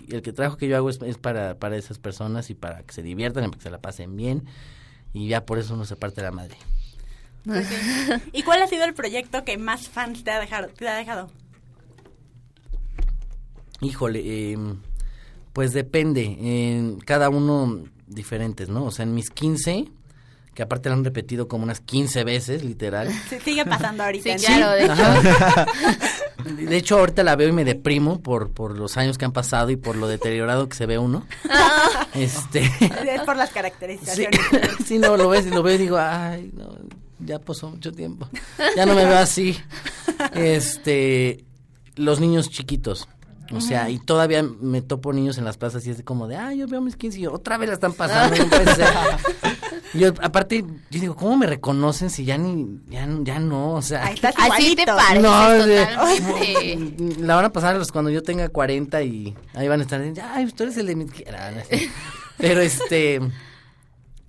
y el que trabajo que yo hago es, es para, para esas personas y para que se diviertan, y para que se la pasen bien y ya por eso uno se parte la madre. Sí. (laughs) ¿Y cuál ha sido el proyecto que más fans te ha dejado? Te ha dejado? Híjole, eh, pues depende, en cada uno diferentes, ¿no? O sea, en mis 15, que aparte lo han repetido como unas 15 veces, literal. (laughs) Sí, sigue pasando ahorita. Sí, claro, de hecho. Ajá. (laughs) De hecho, ahorita la veo y me deprimo por, por los años que han pasado y por lo deteriorado que se ve uno. (laughs) Este, Es por las sí, caracterizaciones. sí, no, lo ves y lo veo y digo, ay, no, ya pasó mucho tiempo. Ya no me veo así. Este, los niños chiquitos. O sea, y todavía me topo niños en las plazas y es de como de, ah, yo veo mis 15 y otra vez la están pasando. puede (laughs) ser. yo, aparte, yo digo, ¿cómo me reconocen si ya ni, ya, ya no? O sea, Ahí estás Así te pareces no, totalmente. la van a pasar los- cuando yo tenga 40 y ahí van a estar, ay, tú eres el de mi... Ah. (laughs) Pero este,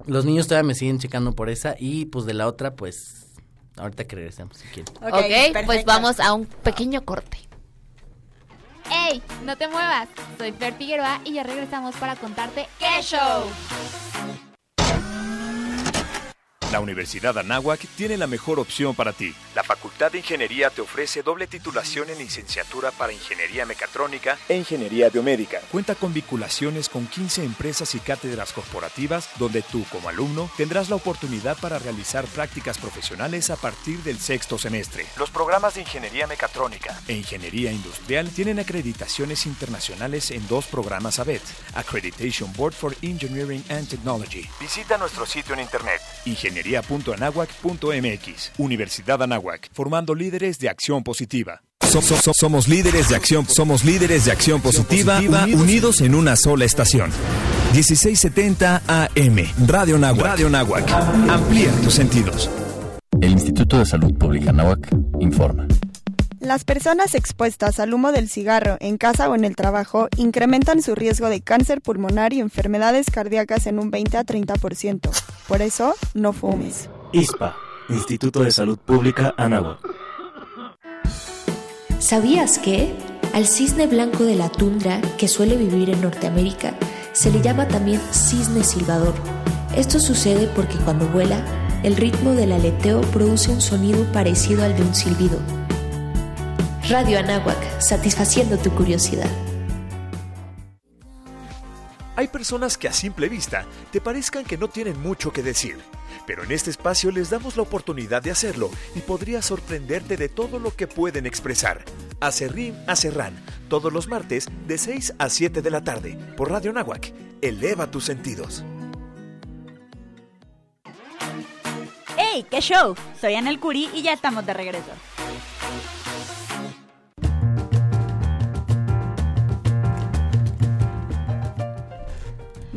los niños todavía me siguen checando por esa y pues de la otra, pues, ahorita que regresemos si quieren. Ok, pues perfecto. vamos a un pequeño corte. ¡Ey! No te muevas. Soy Fer Figueroa y ya regresamos para contarte qué show. La Universidad Anáhuac tiene la mejor opción para ti. La Facultad de Ingeniería te ofrece doble titulación en licenciatura para Ingeniería Mecatrónica e Ingeniería Biomédica. Cuenta con vinculaciones con 15 empresas y cátedras corporativas donde tú como alumno tendrás la oportunidad para realizar prácticas profesionales a partir del sexto semestre. Los programas de Ingeniería Mecatrónica e Ingeniería Industrial tienen acreditaciones internacionales en dos programas ABET, Accreditation Board for Engineering and Technology. Visita nuestro sitio en internet, Universidad Anáhuac, formando líderes de acción positiva. So- so- so- somos líderes de acción, somos líderes de acción positiva, uni- unidos en una sola estación. 1670 AM, Radio Nahuac. Radio Nahuac. Amplía tus sentidos. El Instituto de Salud Pública Nahuac informa. Las personas expuestas al humo del cigarro en casa o en el trabajo incrementan su riesgo de cáncer pulmonar y enfermedades cardíacas en un 20 a 30%. Por eso, no fumes. ISPA, Instituto de Salud Pública Anáhuac. ¿Sabías que al cisne blanco de la tundra, que suele vivir en Norteamérica, se le llama también cisne silbador? Esto sucede porque cuando vuela, el ritmo del aleteo produce un sonido parecido al de un silbido. Radio Anáhuac, satisfaciendo tu curiosidad. Hay personas que a simple vista te parezcan que no tienen mucho que decir, pero en este espacio les damos la oportunidad de hacerlo y podría sorprenderte de todo lo que pueden expresar. Acerrín Acerrán, todos los martes de 6 a 7 de la tarde por Radio Nahuac. Eleva tus sentidos. ¡Hey! ¡Qué show! Soy Anel Curi y ya estamos de regreso.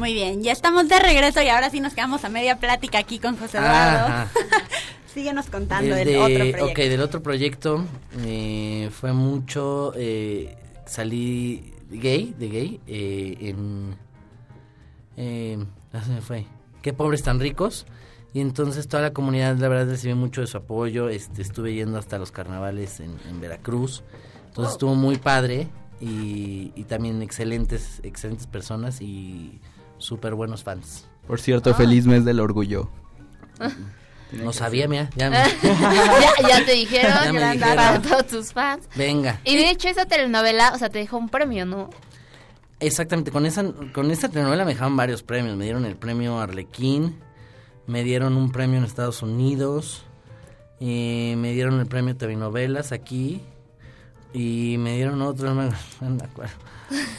Muy bien, ya estamos de regreso y ahora sí nos quedamos a media plática aquí con José Eduardo. (laughs) Síguenos contando El del de- otro proyecto. Ok, del otro proyecto eh, fue mucho, eh, salí gay, de gay, eh, en... Eh, ah, se me fue. Qué pobres tan ricos. Y entonces toda la comunidad, la verdad, recibió mucho de su apoyo. Este, estuve yendo hasta los carnavales en, en Veracruz. Entonces estuvo muy padre y, y también excelentes, excelentes personas y súper buenos fans. Por cierto, feliz mes del orgullo. (laughs) No sabía, mira. Ya, (laughs) ya, ya te dijeron, Ya me dijeron. para todos tus fans. Venga. Y de hecho esa telenovela, o sea, te dejó un premio, ¿no? Exactamente, con esa, con esta telenovela me dejaron varios premios. Me dieron el premio Arlequín, me dieron un premio en Estados Unidos, me dieron el premio TV Novelas aquí y me dieron otro, no me, (laughs) no me acuerdo.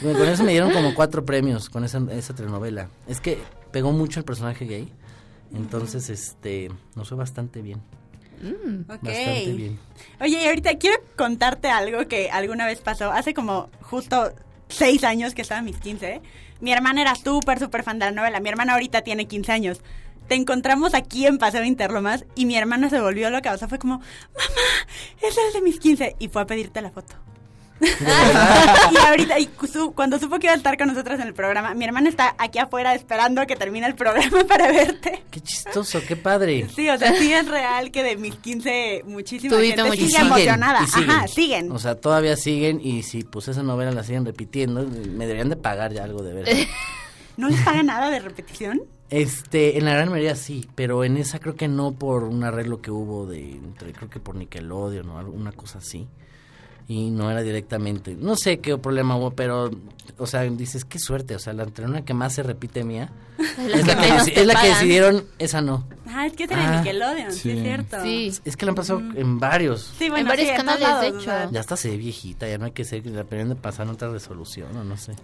Bueno, Con eso me dieron como cuatro premios con esa, esa telenovela. Es que pegó mucho el personaje gay, entonces este nos fue bastante bien. Ok. Bastante bien. Oye, y ahorita quiero contarte algo que alguna vez pasó. Hace como justo seis años que estaba en mis 15. Mi hermana era súper, súper fan de la novela. Mi hermana ahorita tiene 15 años. Te encontramos aquí en Paseo Interlomas y mi hermana se volvió loca. O sea, fue como, mamá, es el de mis 15. Y fue a pedirte la foto. (laughs) (laughs) y ahorita, y su- cuando supo que iba a estar con nosotros en el programa, mi hermana está aquí afuera esperando a que termine el programa (laughs) para verte. Qué chistoso, qué padre. Sí, o sea, sí es real que de mis 15 muchísima Tuviste gente sigue emocionada. siguen. Ajá, siguen. O sea, todavía siguen y si pues esa novela la siguen repitiendo, me deberían de pagar ya algo de ver. ¿No les paga nada de repetición? Este, en la gran mayoría sí, pero en esa creo que no por un arreglo que hubo de entre creo que por Nickelodeon o alguna cosa así. Y no era directamente. No sé qué problema hubo, pero o sea, dices, qué suerte, o sea, la entrena que más se repite mía (laughs) La es la que que, es la que decidieron, esa no. Ah, es que es de Ah, Nickelodeon, sí. es cierto. Sí. Es que la han pasado en varios. Sí, bueno, En varios sí, canales, de hecho. Ya hasta se ve viejita, ya no hay que ser, la deberían de pasar en otra resolución o no sé.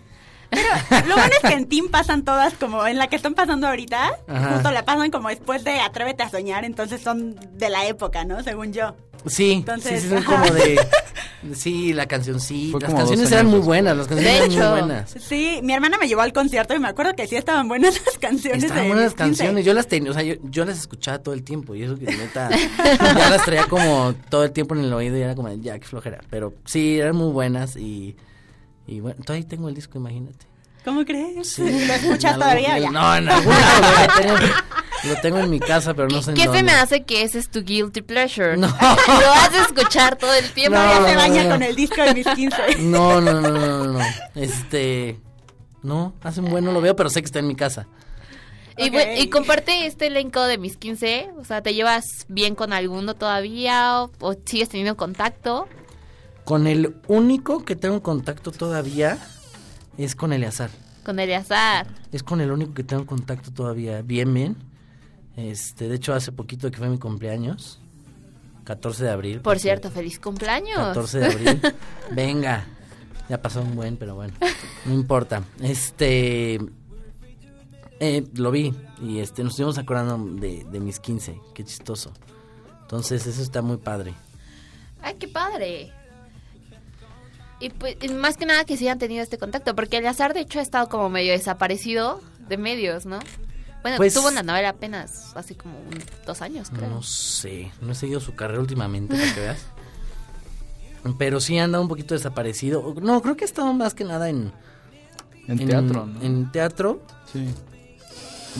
Lo bueno es que en Team pasan todas como en la que están pasando ahorita. Ajá. Justo la pasan como después de Atrévete a soñar, entonces son de la época, ¿no? Según yo. Sí, Entonces, sí, sí, son ajá. como de... (laughs) Sí, la canción sí. Fue Las canciones eran muy buenas, las canciones De eran hecho, muy buenas. Sí, mi hermana me llevó al concierto y me acuerdo que sí estaban buenas las canciones. Estaban de buenas 15. canciones, yo las tenía, o sea, yo, yo las escuchaba todo el tiempo y eso que neta, (laughs) ya las traía como todo el tiempo en el oído y era como, ya, qué flojera, pero sí, eran muy buenas y, y bueno, todavía tengo el disco, imagínate. ¿Cómo crees? Sí. ¿Lo En escuchas algún- todavía ya? No, en algún lado lo tengo, lo tengo en mi casa, pero no sé en ¿Qué se dónde. me hace que ese es tu guilty pleasure? No. (laughs) Lo vas a escuchar todo el tiempo. No, se baña no. con el disco de mis 15. No, no, no, no, no, no, este, no, hace un buen no lo veo, pero sé que está en mi casa. Y, bu- y comparte este elenco de mis 15, o sea, ¿te llevas bien con alguno todavía o, o sigues teniendo contacto? Con el único que tengo contacto todavía es con Eleazar. Con Eleazar. Es con el único que tengo contacto todavía bien, bien. Este, de hecho, hace poquito que fue mi cumpleaños, 14 de abril. Por cierto, feliz cumpleaños. 14 de abril. (laughs) Venga. Ya pasó un buen, pero bueno. No importa. Este. eh, lo vi y este nos estuvimos acordando de, de mis 15. Qué chistoso. Entonces, eso está muy padre. Ay, qué padre. Y pues, más que nada que sí han tenido este contacto, porque Eleazar de hecho ha estado como medio desaparecido de medios, ¿no? Bueno, Pues- tuvo una novela apenas hace como un- dos años, creo. No sé, no he seguido su carrera últimamente, para que veas. Pero sí anda un poquito desaparecido. No, creo que ha estado más que nada en... En teatro, ¿no? En teatro Sí.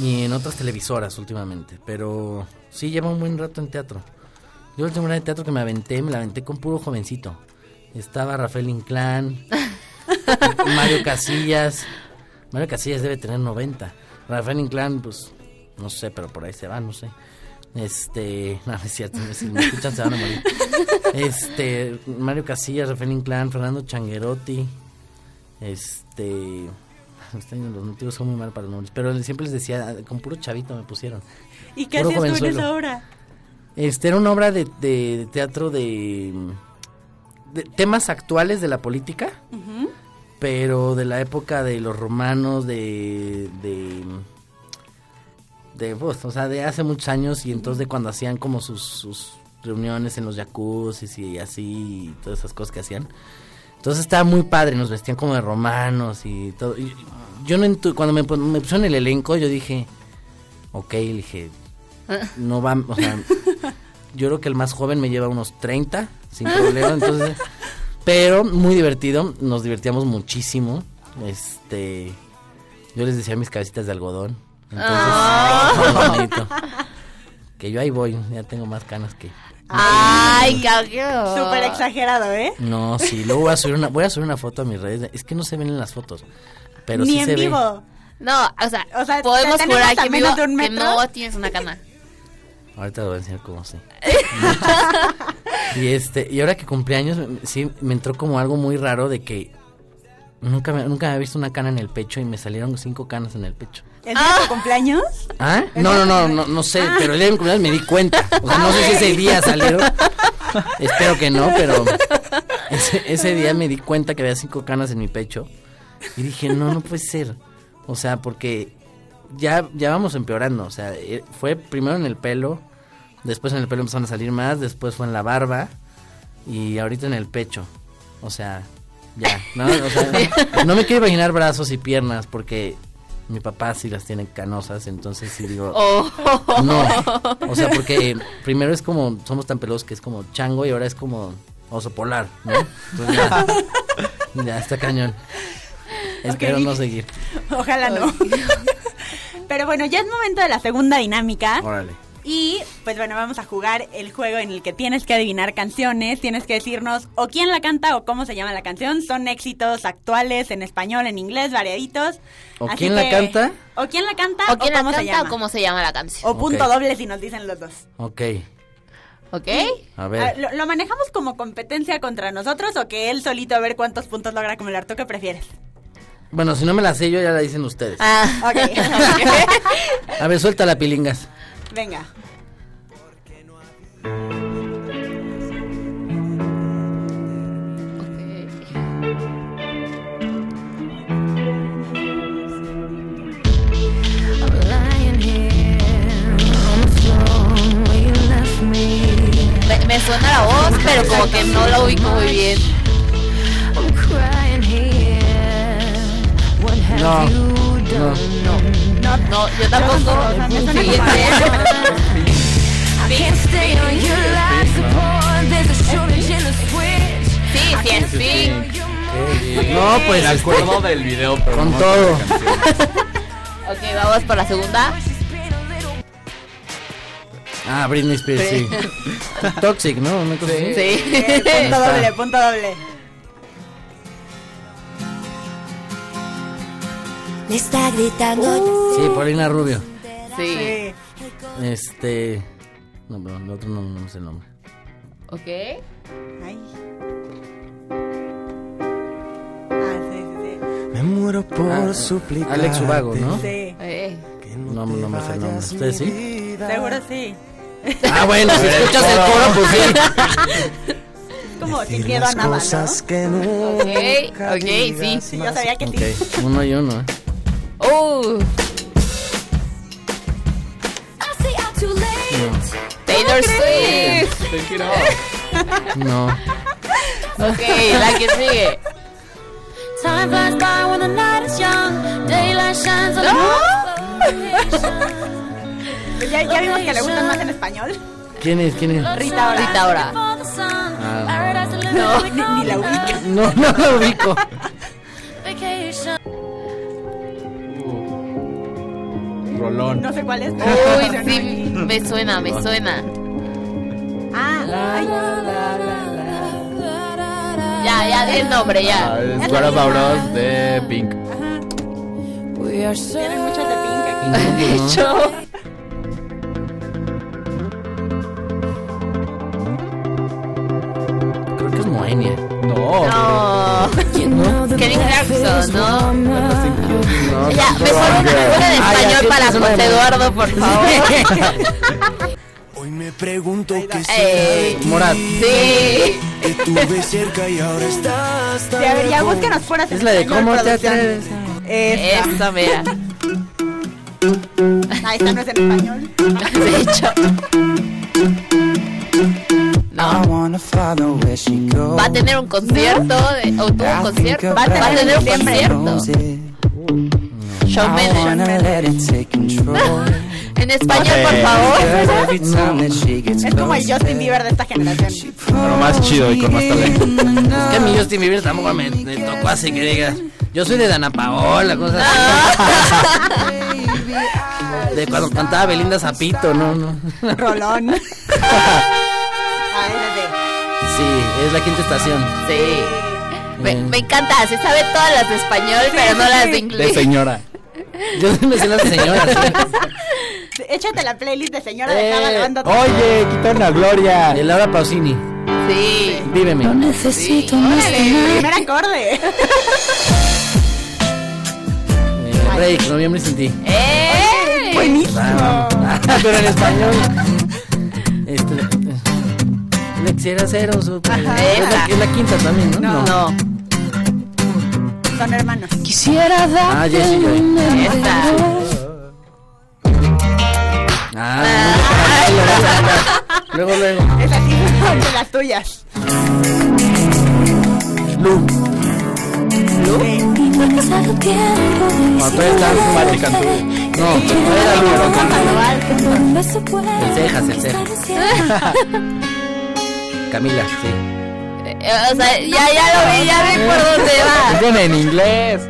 y en otras televisoras últimamente. Pero sí lleva un buen rato en teatro. Yo la última de teatro que me aventé, me la aventé con puro jovencito. Estaba Rafael Inclán, (laughs) Mario Casillas. Mario Casillas debe tener 90. Rafael Inclán, pues, no sé, pero por ahí se va, no sé. Este, (laughs) no, no es cierto, si me escuchan se van a morir. Este, Mario Casillas, Rafael Inclán, Fernando Changuerotti, este, (laughs) este, los motivos son muy mal para los nombres, pero siempre les decía, con puro chavito me pusieron. ¿Y qué hacías tú en esa obra? Este, era una obra de, de teatro de, de temas actuales de la política, Ujú. pero de la época de los romanos, de, de, de, pues, o sea, de hace muchos años y entonces de cuando hacían como sus, sus reuniones en los jacuzzis y así, y todas esas cosas que hacían. Entonces estaba muy padre, nos vestían como de romanos y todo. Y yo no cuando me, me pusieron el elenco, yo dije, ok, dije, no va, o sea, (laughs) yo creo que el más joven me lleva unos 30, sin problema, entonces, pero muy divertido, nos divertíamos muchísimo, este, yo les decía mis cabecitas de algodón, entonces, Ah. (laughs) bonito. que yo ahí voy, ya tengo más canas que, Ay, cabrón. Súper exagerado, ¿eh? no, sí, luego voy a subir una, voy a subir una foto a mis redes, es que no se ven en las fotos, pero Ni sí en se ve. vivo. No, o sea, O sea, podemos ¿tenemos jurar vivo que metro? no tienes una cana. Ahorita lo voy a enseñar cómo sé. (laughs) y este, y ahora que cumpleaños, sí, me entró como algo muy raro de que nunca me, nunca me había visto una cana en el pecho y me salieron cinco canas en el pecho. ¿El día de tu cumpleaños? ¿Ah? No, no, no, no, no sé, pero el día de mi cumpleaños me di cuenta. O sea, no sé si ese día salieron. (laughs) Espero que no, pero ese, ese día me di cuenta que había cinco canas en mi pecho. Y dije, no, no puede ser. O sea, porque ya, ya vamos empeorando. O sea, eh, fue primero en el pelo, después en el pelo empezaron a salir más, después fue en la barba y ahorita en el pecho. O sea, ya. No, o sea, no me quiero imaginar brazos y piernas porque mi papá sí las tiene canosas, entonces sí digo... Oh. No, o sea, porque primero es como, somos tan peludos que es como chango y ahora es como oso polar, ¿no? Entonces ya, ya está cañón. Espero Ok. no seguir. Ojalá no. Pero bueno, ya es momento de la segunda dinámica. Órale. Y pues bueno, vamos a jugar el juego en el que tienes que adivinar canciones, tienes que decirnos o quién la canta o cómo se llama la canción. Son éxitos actuales en español, en inglés, variaditos. ¿O Así quién la canta? O quién la canta ¿O quién la cómo se canta llama. o cómo se llama la canción? O punto doble si nos dicen los dos. Ok, ¿Ok? a Ah, ver. ¿Lo, lo manejamos como competencia contra nosotros o que él solito a ver cuántos puntos logra acumular? ¿Tú qué prefieres? Bueno, si no me la sé yo, ya la dicen ustedes. Ah, Ok. (laughs) A ver, suelta la pilingas. Venga. Me, suena la voz, pero como que no la ubico muy bien. No no. No, no, yo tampoco. Sí, sí, Pink. No, pues Me este, acuerdo del video, pero con no todo. Ok, vamos por la segunda. Ah, Britney Spears, sí. Toxic, ¿no? Una cosa así. Sí. Eh, punto doble, punto doble. Me está gritando. Sí, Paulina Rubio. Sí. Este. No, pero el otro no, no sé el nombre. Ok. Ay. Ah, sí, sí, Me muero por Ah, suplicar. Alex Ubago, ¿no? sí. Sí. Eh. No, no me sé el nombre. ¿Ustedes sí? Seguro sí. Ah, bueno, si escuchas el coro, pues sí. Como sin miedo a nada, ¿no? que Ok, ok, sí. Sí, yo sabía que sí. Ok, uno y uno, ¿eh? Uh. Taylor Swift. Take it off. (laughs) No. Ok, la que sigue. Time flies by when the night is young. Daylight shines on Pues ya, ya vimos que le gustan más en español. ¿Quién es? ¿Quién es? Rita Ora. Rita Ora. Ah, No, ni, (laughs) ni la ubica. no, no lo ubico. Rolón. No sé cuál es. Uy, sí, me suena, me suena. Ah, ay. Ya, ya di el nombre, ya. Ah, es What About Us de Pink. Tienen muchas de pink aquí. De hecho. (laughs) Creo que es Moenia. No. No. Kelly Clarkson, ¿no? No, Ya, mejor una una de español sí, para José Eduardo, por favor. (laughs) Hoy me pregunto qué Eh, Morat. sí. Te tuve cerca y ahora estás Sí, a ver, ya búsquenos fueras Es la de cómo te atreves. Esta. Esa, mira. Ah, esta no es en español. (laughs) De hecho. No. Va a tener un concierto, de- o tuvo un concierto. Va a tener, va a tener un concierto. Shawn Mendes. (laughs) En español, por favor. (laughs) Es como el Justin Bieber de esta generación. Pero más chido y con más talento. (laughs) Es que a mí Justin Bieber tampoco me, me tocó así que digas. Yo soy de Dana Paola, cosas así. De cuando cantaba Belinda Zapito, no, no. Rolón. Ah, sí. Es la quinta estación. Sí. Me encanta, se sabe todas las de español, pero no las de inglés. De señora. Yo sí me sé las de señora. sí. (laughs) Échate la playlist de señora de cada Eh, banda. Oye, quitaron a Gloria. De Laura Pausini. Sí. Víveme. Necesito Órale, primer acorde. Eh, Break, noviembre sin ti. ¡Eh! Buenísimo. Pero en español. Este, eh, le quisiera super. Ajá. Es la, es la quinta también, ¿no? No. Son hermanos. Quisiera Ah, darte Joy. un Esta. Ah, luego, luego. (laughs) Esas sí son de las tuyas. Lu. Tiempo. Cuando todavía estaba Patti Cantú. No, no era Lu. ¿Dónde se puede El cejas, el cejas. (laughs) Camila, sí. Eh, O sea, ya, ya lo vi, ya vi por dónde va. (laughs) Dicen en inglés.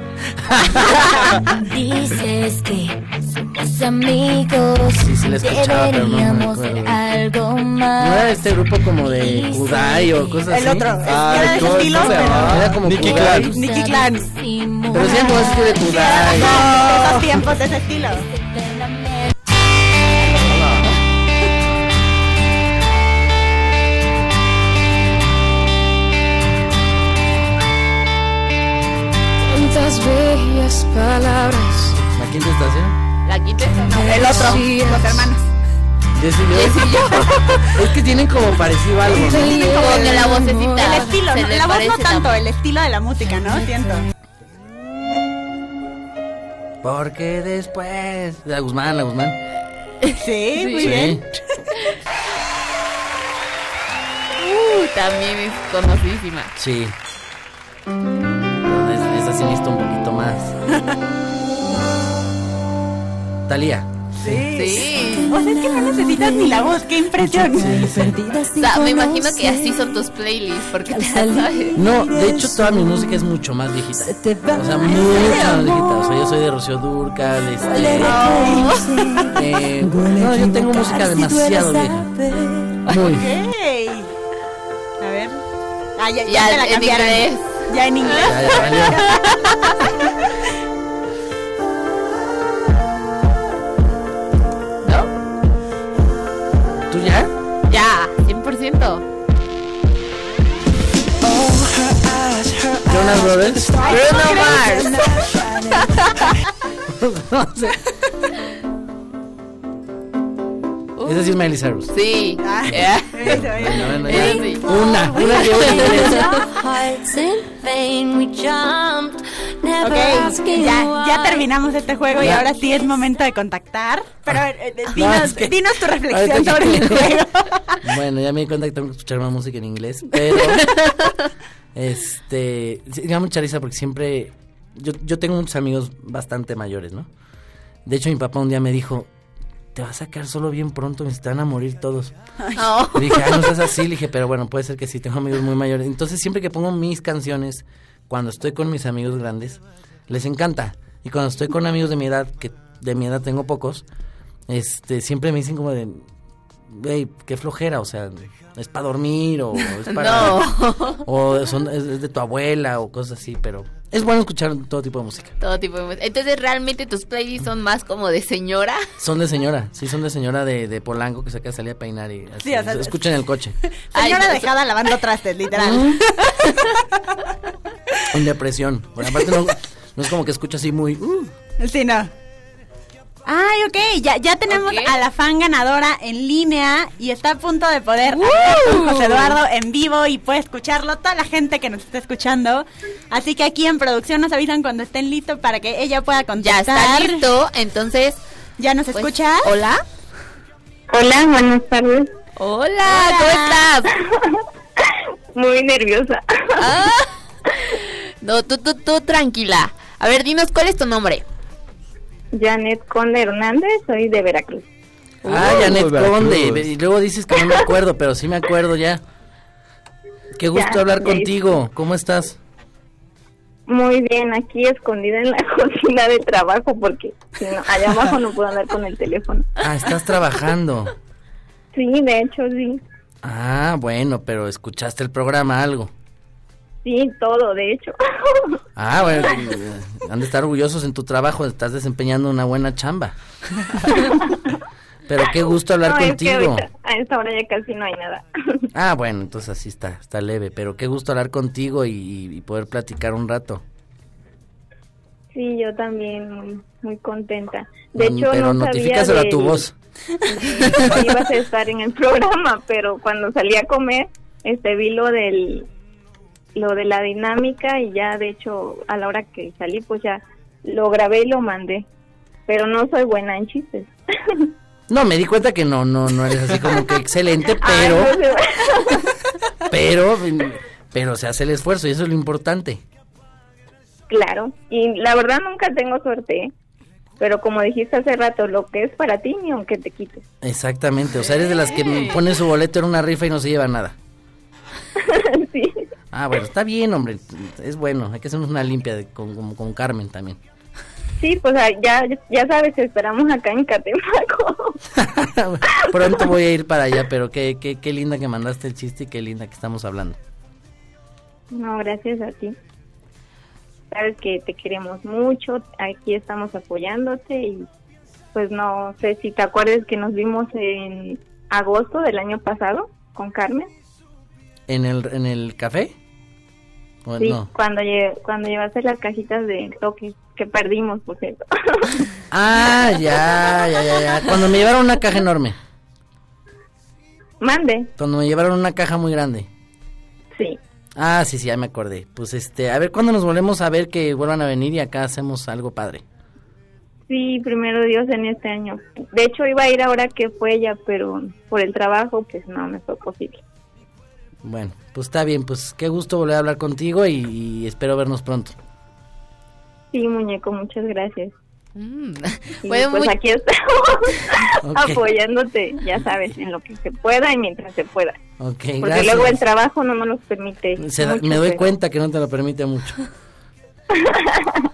(laughs) Dices que somos amigos. Sí, sí la escuchaba, pero no me Deberíamos acuerdo. algo ¿No más. era este grupo como de Kudai o cosas así? El otro. Ay, Era de ese ¿cómo estilo, pero. Era como Nicky. Clan. Nicky Clan. Pero como es que de Kudai. De esos tiempos, de ese estilo. Tantas bellas palabras. La quinta estación. La quinta estación. El otro. Los hermanos. (laughs) Es que tienen como parecido algo, ¿no? Como que la vocecita. El estilo, ¿no? la voz no tanto, el estilo de la música, ¿no? Siento. Porque después. La Guzmán, la Guzmán. Sí, muy Sí. bien. (laughs) también es conocidísima. Sí. Sí necesito un poquito más. Talía. Sí. O sea, es que no necesitas ni la voz, qué impresión. O sea, me imagino que así son tus playlists, porque te sabes. (laughs) No, de hecho toda mi música es mucho más viejita. O sea, mucho más viejita. O sea, yo soy de Rocío Durcal, este... eh, no, yo tengo música demasiado vieja. Muy. Ok. A ver. Ah, ya, ya, Ya, te la cambiaron. Ya en inglés. Ya, ya valió. ¿Tú ya? Ya, 100%. Jonas Brothers. Bruno Mars. No sé. Esa sí es Miley Cyrus. Sí. Ah, Eh. Una, una inglés. Ok, ya, ya terminamos este juego y ahora sí es momento de contactar. Pero eh, eh, No, dinos, es que- dinos tu reflexión sobre que- el juego. (laughs) Bueno, ya me di cuenta que tengo que escuchar más música en inglés, pero este, me da mucha risa porque siempre yo, yo tengo muchos amigos bastante mayores, ¿no? De hecho, mi papá un día me dijo, te vas a quedar solo bien pronto, me están a morir todos. Oh. Dije, ah, no seas así, (laughs) le dije, pero bueno, puede ser que sí, tengo amigos muy mayores. Entonces, siempre que pongo mis canciones, cuando estoy con mis amigos grandes, les encanta. Y cuando estoy con amigos de mi edad, que de mi edad tengo pocos, este, siempre me dicen como de, güey, qué flojera, o sea, es para dormir o es para... (laughs) No. O son, es, es de tu abuela o cosas así, pero es bueno escuchar todo tipo de música. Todo tipo de música. Entonces, realmente tus playlists son más como de señora. Son de señora, sí, son de señora de, de Polanco que se acaba de salir a peinar y así, Sí, o sea, escuchen el coche. (laughs) Señora no, dejada lavando trastes, literal. (laughs) En depresión. Bueno, aparte no, no es como que escucha así muy... uh, Sí, no. Ay, ok, ya, ya tenemos a la fan ganadora en línea y está a punto de poder hablar con José Eduardo en vivo y puede escucharlo toda la gente que nos está escuchando. Así que aquí en producción nos avisan cuando estén listos para que ella pueda Ya contestar. está listo. Entonces, ¿Ya nos pues, escucha? Hola. Hola, buenas tardes. Hola, ¿cómo estás? (laughs) Muy nerviosa. Ah. No, tú, tú, tú, tranquila. A ver, dinos, ¿cuál es tu nombre? Janet Conde Hernández, soy de Veracruz. Ah, Janet Veracruz. Conde. Y luego dices que no me acuerdo, pero sí me acuerdo ya. Qué gusto Ya, hablar contigo. ¿Cómo estás? Muy bien, aquí escondida en la (laughs) cocina de trabajo porque si no, allá abajo no puedo andar con el teléfono. Ah, estás trabajando. Sí, de hecho sí. Ah, bueno, pero escuchaste el programa algo. Sí, todo, de hecho. (laughs) Ah, bueno, eh, han de estar orgullosos en tu trabajo, estás desempeñando una buena chamba. Pero qué gusto hablar No, es que contigo. a esta hora ya casi no hay nada. (laughs) Ah, bueno, entonces así está, está leve, pero qué gusto hablar contigo y, y poder platicar un rato. Sí, yo también muy, muy contenta. De Mm, hecho, pero no sabía a tu voz. (laughs) que ibas a estar en el programa, pero cuando salí a comer, este vi lo del lo de la dinámica y ya de hecho a la hora que salí pues ya lo grabé y lo mandé. Pero no soy buena en chistes. (laughs) No, me di cuenta que no, no, no eres así como que (laughs) excelente, Ay, pero, no (laughs) pero, pero se hace el esfuerzo y eso es lo importante. claro, y la verdad nunca tengo suerte, ¿eh? pero como dijiste hace rato, lo que es para ti ni aunque te quites. Exactamente, o sea, eres de las que pone su boleto en una rifa y no se lleva nada. sí. Ah, bueno, está bien, hombre, es bueno, hay que hacernos una limpia de- con, con, con Carmen también. Sí, pues ah, ya ya sabes, esperamos acá en Catemaco. (laughs) Pronto voy a ir para allá, pero qué, qué, qué linda que mandaste el chiste y qué linda que estamos hablando. No, gracias a ti. Sabes que te queremos mucho, aquí estamos apoyándote y pues no sé si te acuerdas que nos vimos en agosto del año pasado con Carmen. ¿En el, en el café? ¿O sí, no? cuando lle- cuando llevaste las cajitas de toque que perdimos, por cierto. (laughs) Ah, ya, ya, ya, ya. Cuando me llevaron una caja enorme. Mande. Cuando me llevaron una caja muy grande. Sí. Ah, sí, sí, ya me acordé. Pues este, a ver cuándo nos volvemos a ver que vuelvan a venir y acá hacemos algo padre. Sí, primero Dios en este año. De hecho iba a ir ahora que fue ella, pero por el trabajo pues no me fue posible. Bueno, pues está bien, pues qué gusto volver a hablar contigo y, y espero vernos pronto. Sí, muñeco, muchas gracias. Mm. Bueno, pues muy- aquí estamos (laughs) apoyándote, ya sabes, en lo que se pueda y mientras se pueda. Porque gracias. luego el trabajo no me los permite. Se da- mucho, me doy pero- cuenta que no te lo permite mucho. (laughs)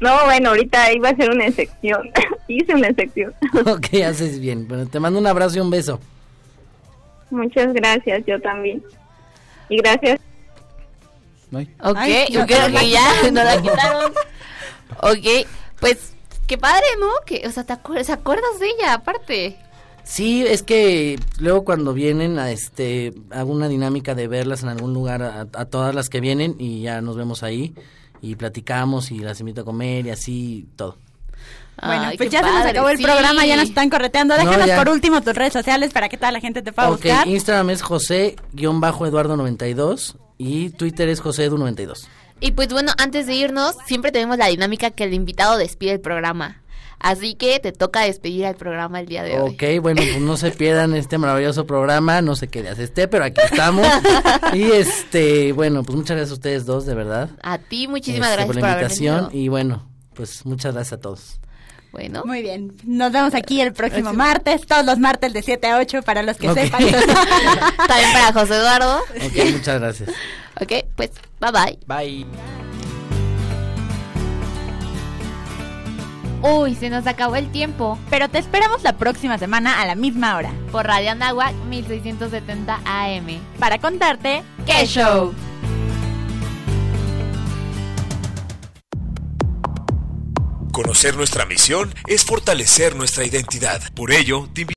No, bueno, ahorita iba a ser una excepción. (laughs) Hice una excepción. ok, haces bien. Bueno, te mando un abrazo y un beso. Muchas gracias, yo también. Y gracias. Ok, Ay, yo no, creo que ya quitaron. no la quitaron. ok, pues qué padre, ¿no? Que, o sea, ¿te acuerdas, ¿te acuerdas de ella aparte? Sí, es que luego cuando vienen a este hago una dinámica de verlas en algún lugar a, a todas las que vienen y ya nos vemos ahí y platicamos y las invito a comer y así todo. Bueno, Ay, pues ya se nos acabó el sí. programa, ya nos están correteando. No, Déjanos por último tus redes sociales para que toda la gente te pueda Ok, buscar. Instagram es José-Eduardo92 y Twitter es JoséEdu92. Y pues bueno, antes de irnos, siempre tenemos la dinámica que el invitado despide el programa. Así que te toca despedir al programa el día de hoy. Ok, bueno, pues no se pierdan este maravilloso programa, no sé qué días esté, pero aquí estamos. (laughs) y este, bueno, pues muchas gracias a ustedes dos, de verdad. A ti, muchísimas Este, gracias por la invitación y bueno, pues muchas gracias a todos. Bueno. Muy bien. Nos vemos aquí el próximo martes, todos los martes de 7 a 8 para los que Ok. sepan. (laughs) También para José Eduardo. Ok, muchas gracias. Ok, pues bye bye. Bye. Uy, se nos acabó el tiempo. Pero te esperamos la próxima semana a la misma hora Por Radio Anáhuac 1670 AM. para contarte ¡Qué show! Conocer nuestra misión es fortalecer nuestra identidad. Por ello, te